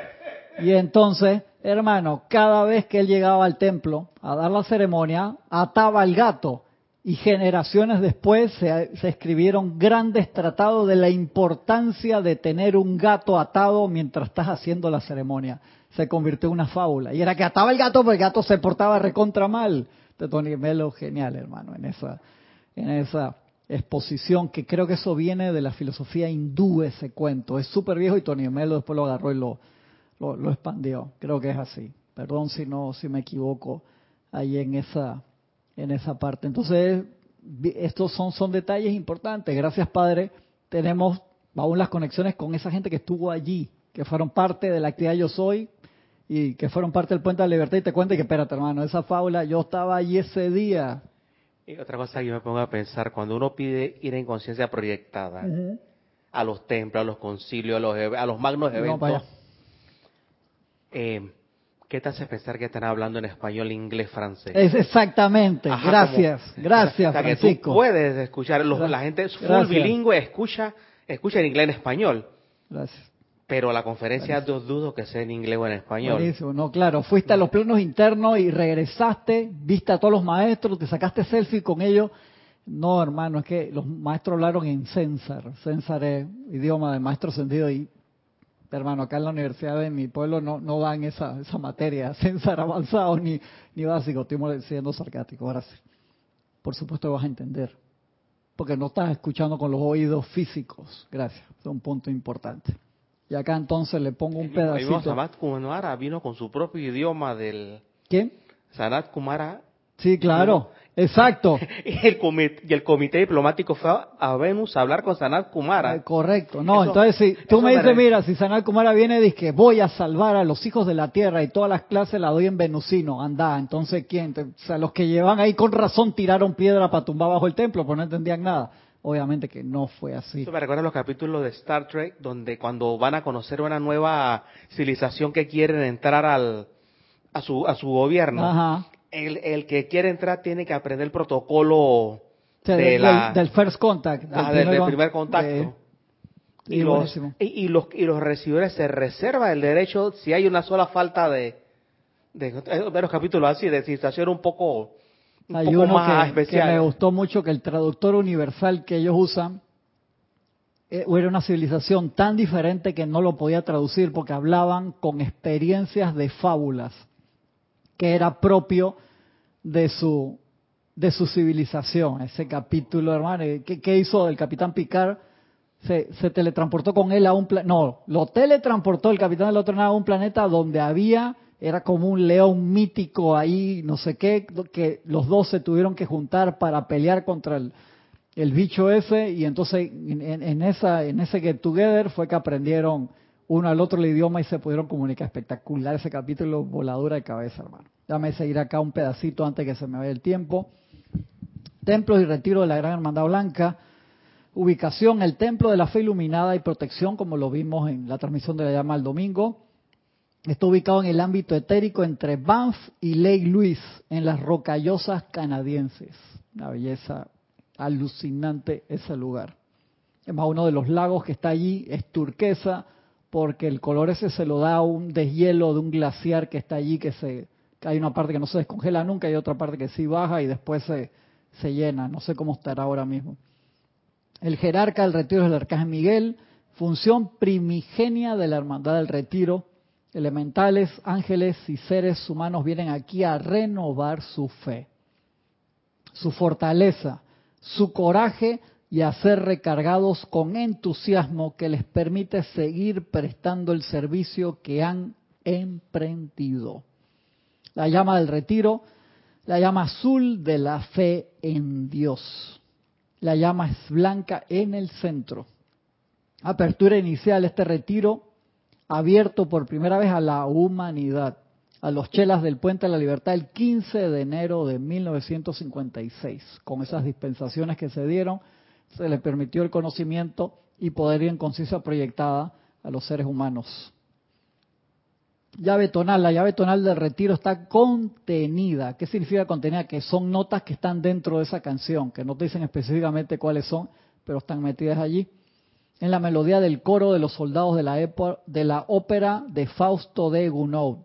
y entonces hermano, cada vez que él llegaba al templo a dar la ceremonia, ataba al gato. Y generaciones después se, escribieron grandes tratados de la importancia de tener un gato atado mientras estás haciendo la ceremonia. se convirtió en una fábula. Y era que ataba el gato, porque el gato se portaba recontra mal. De Tony Melo, genial, hermano, en esa, en esa exposición, que creo que eso viene de la filosofía hindú, ese cuento. Es súper viejo y Tony Melo después lo agarró y lo, lo, lo, expandió. Creo que es así. Perdón si no, si me equivoco ahí en esa, en esa parte. Entonces, estos son, son detalles importantes. Gracias, Padre. Tenemos aún las conexiones con esa gente que estuvo allí, que fueron parte de la actividad Yo Soy y que fueron parte del Puente de la Libertad. Y te cuento que, espérate, hermano, esa fábula, yo estaba allí ese día. Y otra cosa que yo me pongo a pensar, cuando uno pide ir en conciencia proyectada a los templos, a los concilios, a los, a los magnos eventos, eh, ¿qué te hace pensar que están hablando en español, inglés, francés? Es exactamente, gracias, gracias, Que tú puedes escuchar, la gente full bilingüe escucha, escucha en inglés en español. Gracias. Pero la conferencia dos dudo que sea en inglés o en español. Buenísimo, no, claro. Fuiste a los planos internos y regresaste, viste a todos los maestros, te sacaste selfie con ellos. No, hermano, es que los maestros hablaron en Censar. Censar es idioma de maestro sentido y hermano, acá en la universidad de mi pueblo no, no dan esa, esa materia, censar avanzado ni, ni básico. Estoy siendo sarcástico, ahora sí. Por supuesto vas a entender, porque no estás escuchando con los oídos físicos. Gracias, es un punto importante. Y acá entonces le pongo un pedacito. Sanat Kumara vino con su propio idioma del... ¿Quién? Sanat Kumara. Sí, claro. Exacto. y, el comité, y el comité diplomático fue a Venus a hablar con Sanat Kumara. Eh, correcto. No, entonces si tú me dices, mira, si Sanat Kumara viene y dice que voy a salvar a los hijos de la tierra y todas las clases la doy en venusino, anda, entonces ¿quién? o sea, los que llevan ahí con razón tiraron piedra para tumbar bajo el templo, pues no entendían nada. Obviamente que no fue así. Eso me recuerda los capítulos de Star Trek, donde cuando van a conocer una nueva civilización que quieren entrar al, a su, a su gobierno, Ajá el, el que quiere entrar tiene que aprender el protocolo del, first contact. del, primer, contacto. y, los, y, los, y los recibidores se reserva el derecho, si hay una sola falta de, de, los capítulos así, de situación un poco, un poco más especial. me gustó mucho que el traductor universal que ellos usan eh, era una civilización tan diferente que no lo podía traducir porque hablaban con experiencias de fábulas que era propio de su, de su civilización. Ese capítulo, hermano, ¿qué, hizo el capitán Picard? Se, se, teletransportó con él a un planeta, no, lo teletransportó el capitán del otro nave a un planeta donde había, era como un león mítico ahí, no sé qué, que los dos se tuvieron que juntar para pelear contra el, el bicho ese y entonces en, en, esa, en ese get together fue que aprendieron uno al otro el idioma y se pudieron comunicar. Espectacular ese capítulo, voladura de cabeza, hermano. Déjame seguir acá un pedacito antes que se me vaya el tiempo. Templos y retiro de la Gran Hermandad Blanca. Ubicación, el Templo de la Fe Iluminada y Protección, como lo vimos en la transmisión de la llama el domingo. Está ubicado en el ámbito etérico entre Banff y Lake Louise, en las rocallosas canadienses. Una belleza alucinante ese lugar. Es más, uno de los lagos que está allí es turquesa, porque el color ese se lo da un deshielo de un glaciar que está allí, que se hay una parte que no se descongela nunca y otra parte que sí baja y después se, se llena. No sé cómo estará ahora mismo. El jerarca del retiro es el arcángel Miguel, función primigenia de la hermandad del retiro. Elementales, ángeles y seres humanos vienen aquí a renovar su fe, su fortaleza, su coraje y a ser recargados con entusiasmo que les permite seguir prestando el servicio que han emprendido. La llama del retiro, la llama azul de la fe en Dios. La llama es blanca en el centro. Apertura inicial, este retiro abierto por primera vez a la humanidad, a los chelas del Puente de la Libertad el 15 de enero de 1956, con esas dispensaciones que se dieron se le permitió el conocimiento y poder ir en conciencia proyectada a los seres humanos. Llave tonal, la llave tonal del retiro está contenida. ¿Qué significa contenida? Que son notas que están dentro de esa canción, que no te dicen específicamente cuáles son, pero están metidas allí. En la melodía del coro de los soldados de la, de la ópera de Fausto de Gounod.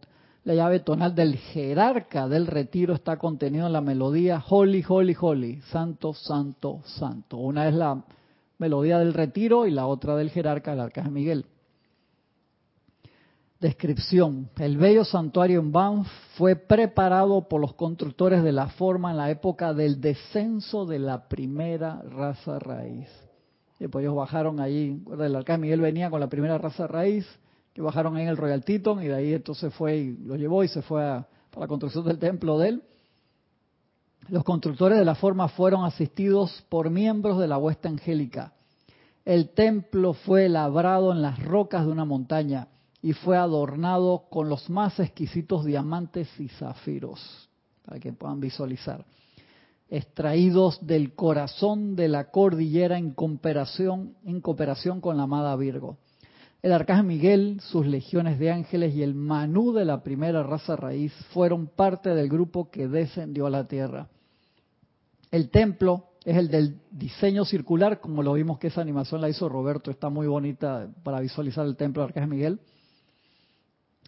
La llave tonal del jerarca del retiro está contenido en la melodía Holy, Holy, Holy, Santo, Santo, Santo. Una es la melodía del retiro y la otra del jerarca, el arcángel Miguel. Descripción. El bello santuario en Banff fue preparado por los constructores de la forma en la época del descenso de la primera raza raíz. Y pues ellos bajaron allí, el arcángel Miguel venía con la primera raza raíz, que bajaron en el Royal Teton y de ahí entonces fue y lo llevó y se fue a, la construcción del templo de él. Los constructores de la forma fueron asistidos por miembros de la huesta angélica. El templo fue labrado en las rocas de una montaña y fue adornado con los más exquisitos diamantes y zafiros, para que puedan visualizar, extraídos del corazón de la cordillera en cooperación, en cooperación con la amada Virgo. El arcángel Miguel, sus legiones de ángeles y el Manú de la primera raza raíz fueron parte del grupo que descendió a la tierra. El templo es el del diseño circular, como lo vimos que esa animación la hizo Roberto, está muy bonita para visualizar el templo del arcángel Miguel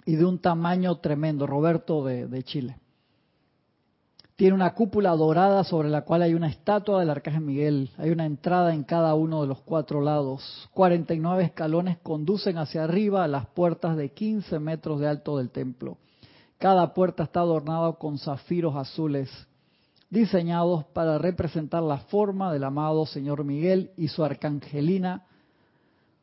y de un tamaño tremendo, Roberto de, Chile. Tiene una cúpula dorada sobre la cual hay una estatua del Arcángel Miguel. Hay una entrada en cada uno de los cuatro lados. 49 escalones conducen hacia arriba a las puertas de 15 metros de alto del templo. Cada puerta está adornada con zafiros azules, diseñados para representar la forma del amado Señor Miguel y su arcangelina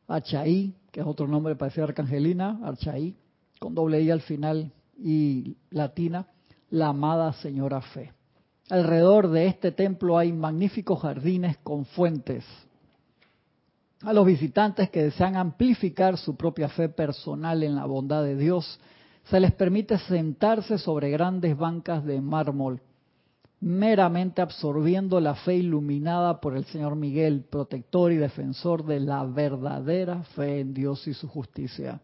Achaí, que es otro nombre para decir arcangelina, Archaí, con doble I al final y latina, la amada señora Fe. Alrededor de este templo hay magníficos jardines con fuentes. A los visitantes que desean amplificar su propia fe personal en la bondad de Dios, se les permite sentarse sobre grandes bancas de mármol, meramente absorbiendo la fe iluminada por el Señor Miguel, protector y defensor de la verdadera fe en Dios y su justicia.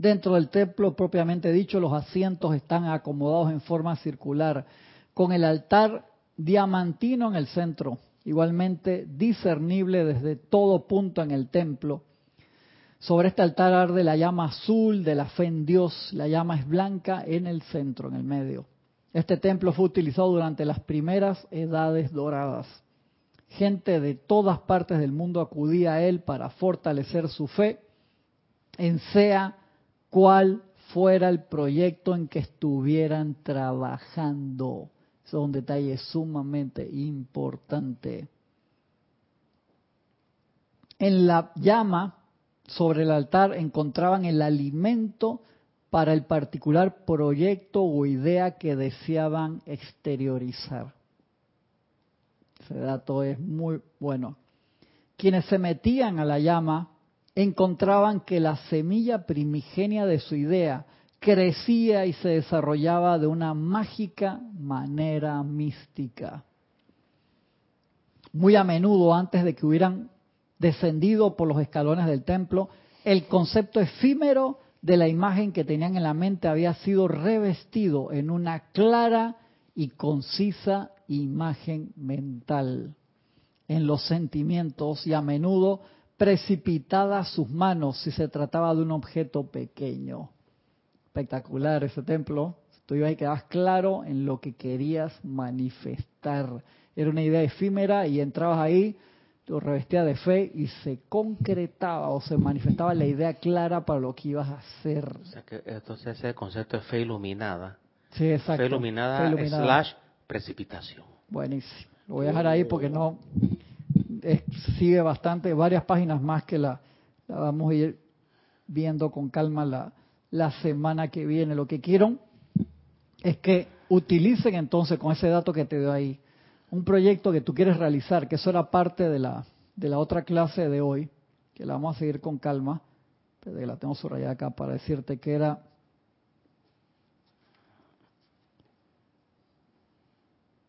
Dentro del templo propiamente dicho, los asientos están acomodados en forma circular, con el altar diamantino en el centro, igualmente discernible desde todo punto en el templo. Sobre este altar arde la llama azul de la fe en Dios, la llama es blanca en el centro, en el medio. Este templo fue utilizado durante las primeras edades doradas. Gente de todas partes del mundo acudía a él para fortalecer su fe en sea cuál fuera el proyecto en que estuvieran trabajando. Eso es un detalle sumamente importante. En la llama sobre el altar encontraban el alimento para el particular proyecto o idea que deseaban exteriorizar. Ese dato es muy bueno. Quienes se metían a la llama encontraban que la semilla primigenia de su idea crecía y se desarrollaba de una mágica manera mística. Muy a menudo, antes de que hubieran descendido por los escalones del templo, el concepto efímero de la imagen que tenían en la mente había sido revestido en una clara y concisa imagen mental, en los sentimientos y a menudo precipitada a sus manos si se trataba de un objeto pequeño. Espectacular ese templo. Tú ibas y quedabas claro en lo que querías manifestar. Era una idea efímera y entrabas ahí, lo revestías de fe y se concretaba o se manifestaba la idea clara para lo que ibas a hacer. O sea que entonces ese concepto de fe iluminada. Sí, exacto. Fe iluminada, fe iluminada. slash precipitación. Buenísimo. Lo voy a dejar ahí porque no sigue bastante, varias páginas más que la, vamos a ir viendo con calma la, la semana que viene. Lo que quiero es que utilicen entonces con ese dato que te doy ahí un proyecto que tú quieres realizar, que eso era parte de la, de la otra clase de hoy, que la vamos a seguir con calma, pero la tengo subrayada acá para decirte que era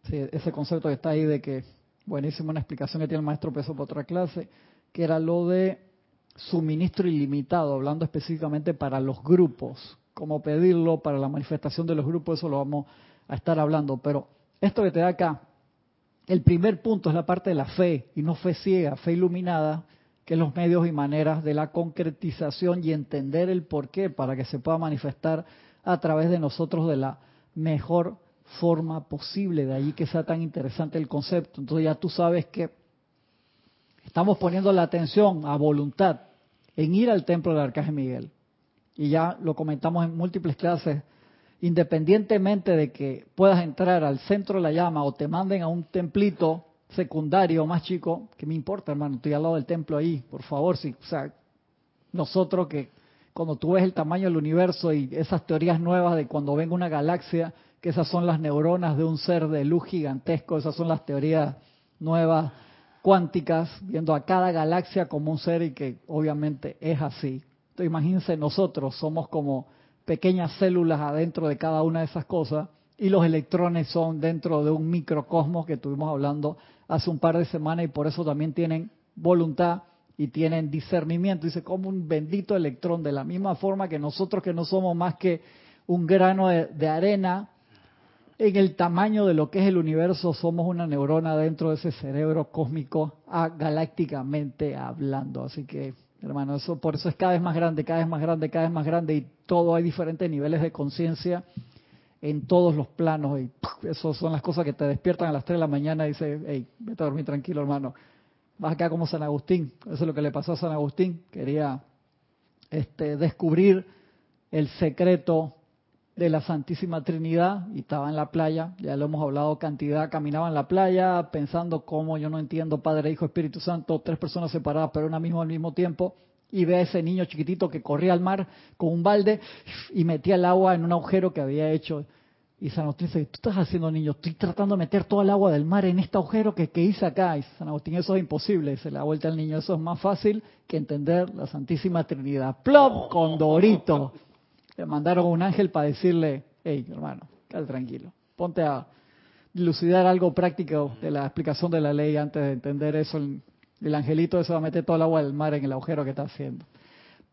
sí, ese concepto que está ahí de que buenísima una explicación que tiene el maestro Peso para otra clase, que era lo de suministro ilimitado, hablando específicamente para los grupos, cómo pedirlo para la manifestación de los grupos, eso lo vamos a estar hablando. Pero esto que te da acá, el primer punto es la parte de la fe, y no fe ciega, fe iluminada, que es los medios y maneras de la concretización y entender el porqué para que se pueda manifestar a través de nosotros de la mejor forma posible, de ahí que sea tan interesante el concepto. Entonces ya tú sabes que estamos poniendo la atención a voluntad en ir al templo del Arcángel Miguel y ya lo comentamos en múltiples clases, independientemente de que puedas entrar al centro de la llama o te manden a un templito secundario más chico, que me importa, hermano, estoy al lado del templo ahí, por favor, sí, o sea, nosotros que cuando tú ves el tamaño del universo y esas teorías nuevas de cuando venga una galaxia, que esas son las neuronas de un ser de luz gigantesco, esas son las teorías nuevas cuánticas, viendo a cada galaxia como un ser y que obviamente es así. Entonces imagínense, nosotros somos como pequeñas células adentro de cada una de esas cosas y los electrones son dentro de un microcosmos que estuvimos hablando hace un par de semanas y por eso también tienen voluntad y tienen discernimiento. Dice, como un bendito electrón, de la misma forma que nosotros que no somos más que un grano de, arena en el tamaño de lo que es el universo, somos una neurona dentro de ese cerebro cósmico galácticamente hablando. Así que, hermano, eso por eso es cada vez más grande, cada vez más grande, cada vez más grande y todo hay diferentes niveles de conciencia en todos los planos y eso son las cosas que te despiertan a las 3 de la mañana y dices, hey, vete a dormir tranquilo, hermano vas acá como San Agustín. Eso es lo que le pasó a San Agustín. Quería este, descubrir el secreto de la Santísima Trinidad y estaba en la playa, ya lo hemos hablado cantidad, caminaba en la playa pensando cómo yo no entiendo Padre, Hijo, Espíritu Santo, tres personas separadas pero una misma al mismo tiempo y ve a ese niño chiquitito que corría al mar con un balde y metía el agua en un agujero que había hecho y San Agustín dice, tú estás haciendo niño, estoy tratando de meter toda el agua del mar en este agujero que, hice acá. Y San Agustín, eso es imposible, se le da vuelta al niño, eso es más fácil que entender la Santísima Trinidad. ¡Plop! Con Dorito. Le mandaron un ángel para decirle, hey, hermano, quédate tranquilo, ponte a dilucidar algo práctico de la explicación de la ley antes de entender eso. El, angelito eso va a meter toda el agua del mar en el agujero que está haciendo.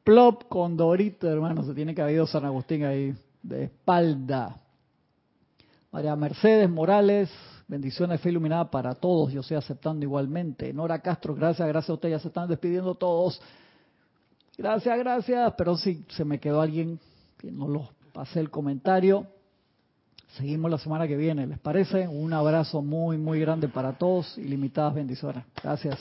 Plop con Dorito, hermano, se tiene que haber ido San Agustín ahí de espalda. María Mercedes Morales, bendiciones, fe iluminada para todos. Yo estoy aceptando igualmente. Nora Castro, gracias, gracias a usted. Ya se están despidiendo todos. Gracias, gracias. Pero si se me quedó alguien que no lo pasé el comentario. Seguimos la semana que viene, ¿les parece? Un abrazo muy, muy grande para todos y limitadas bendiciones. Gracias.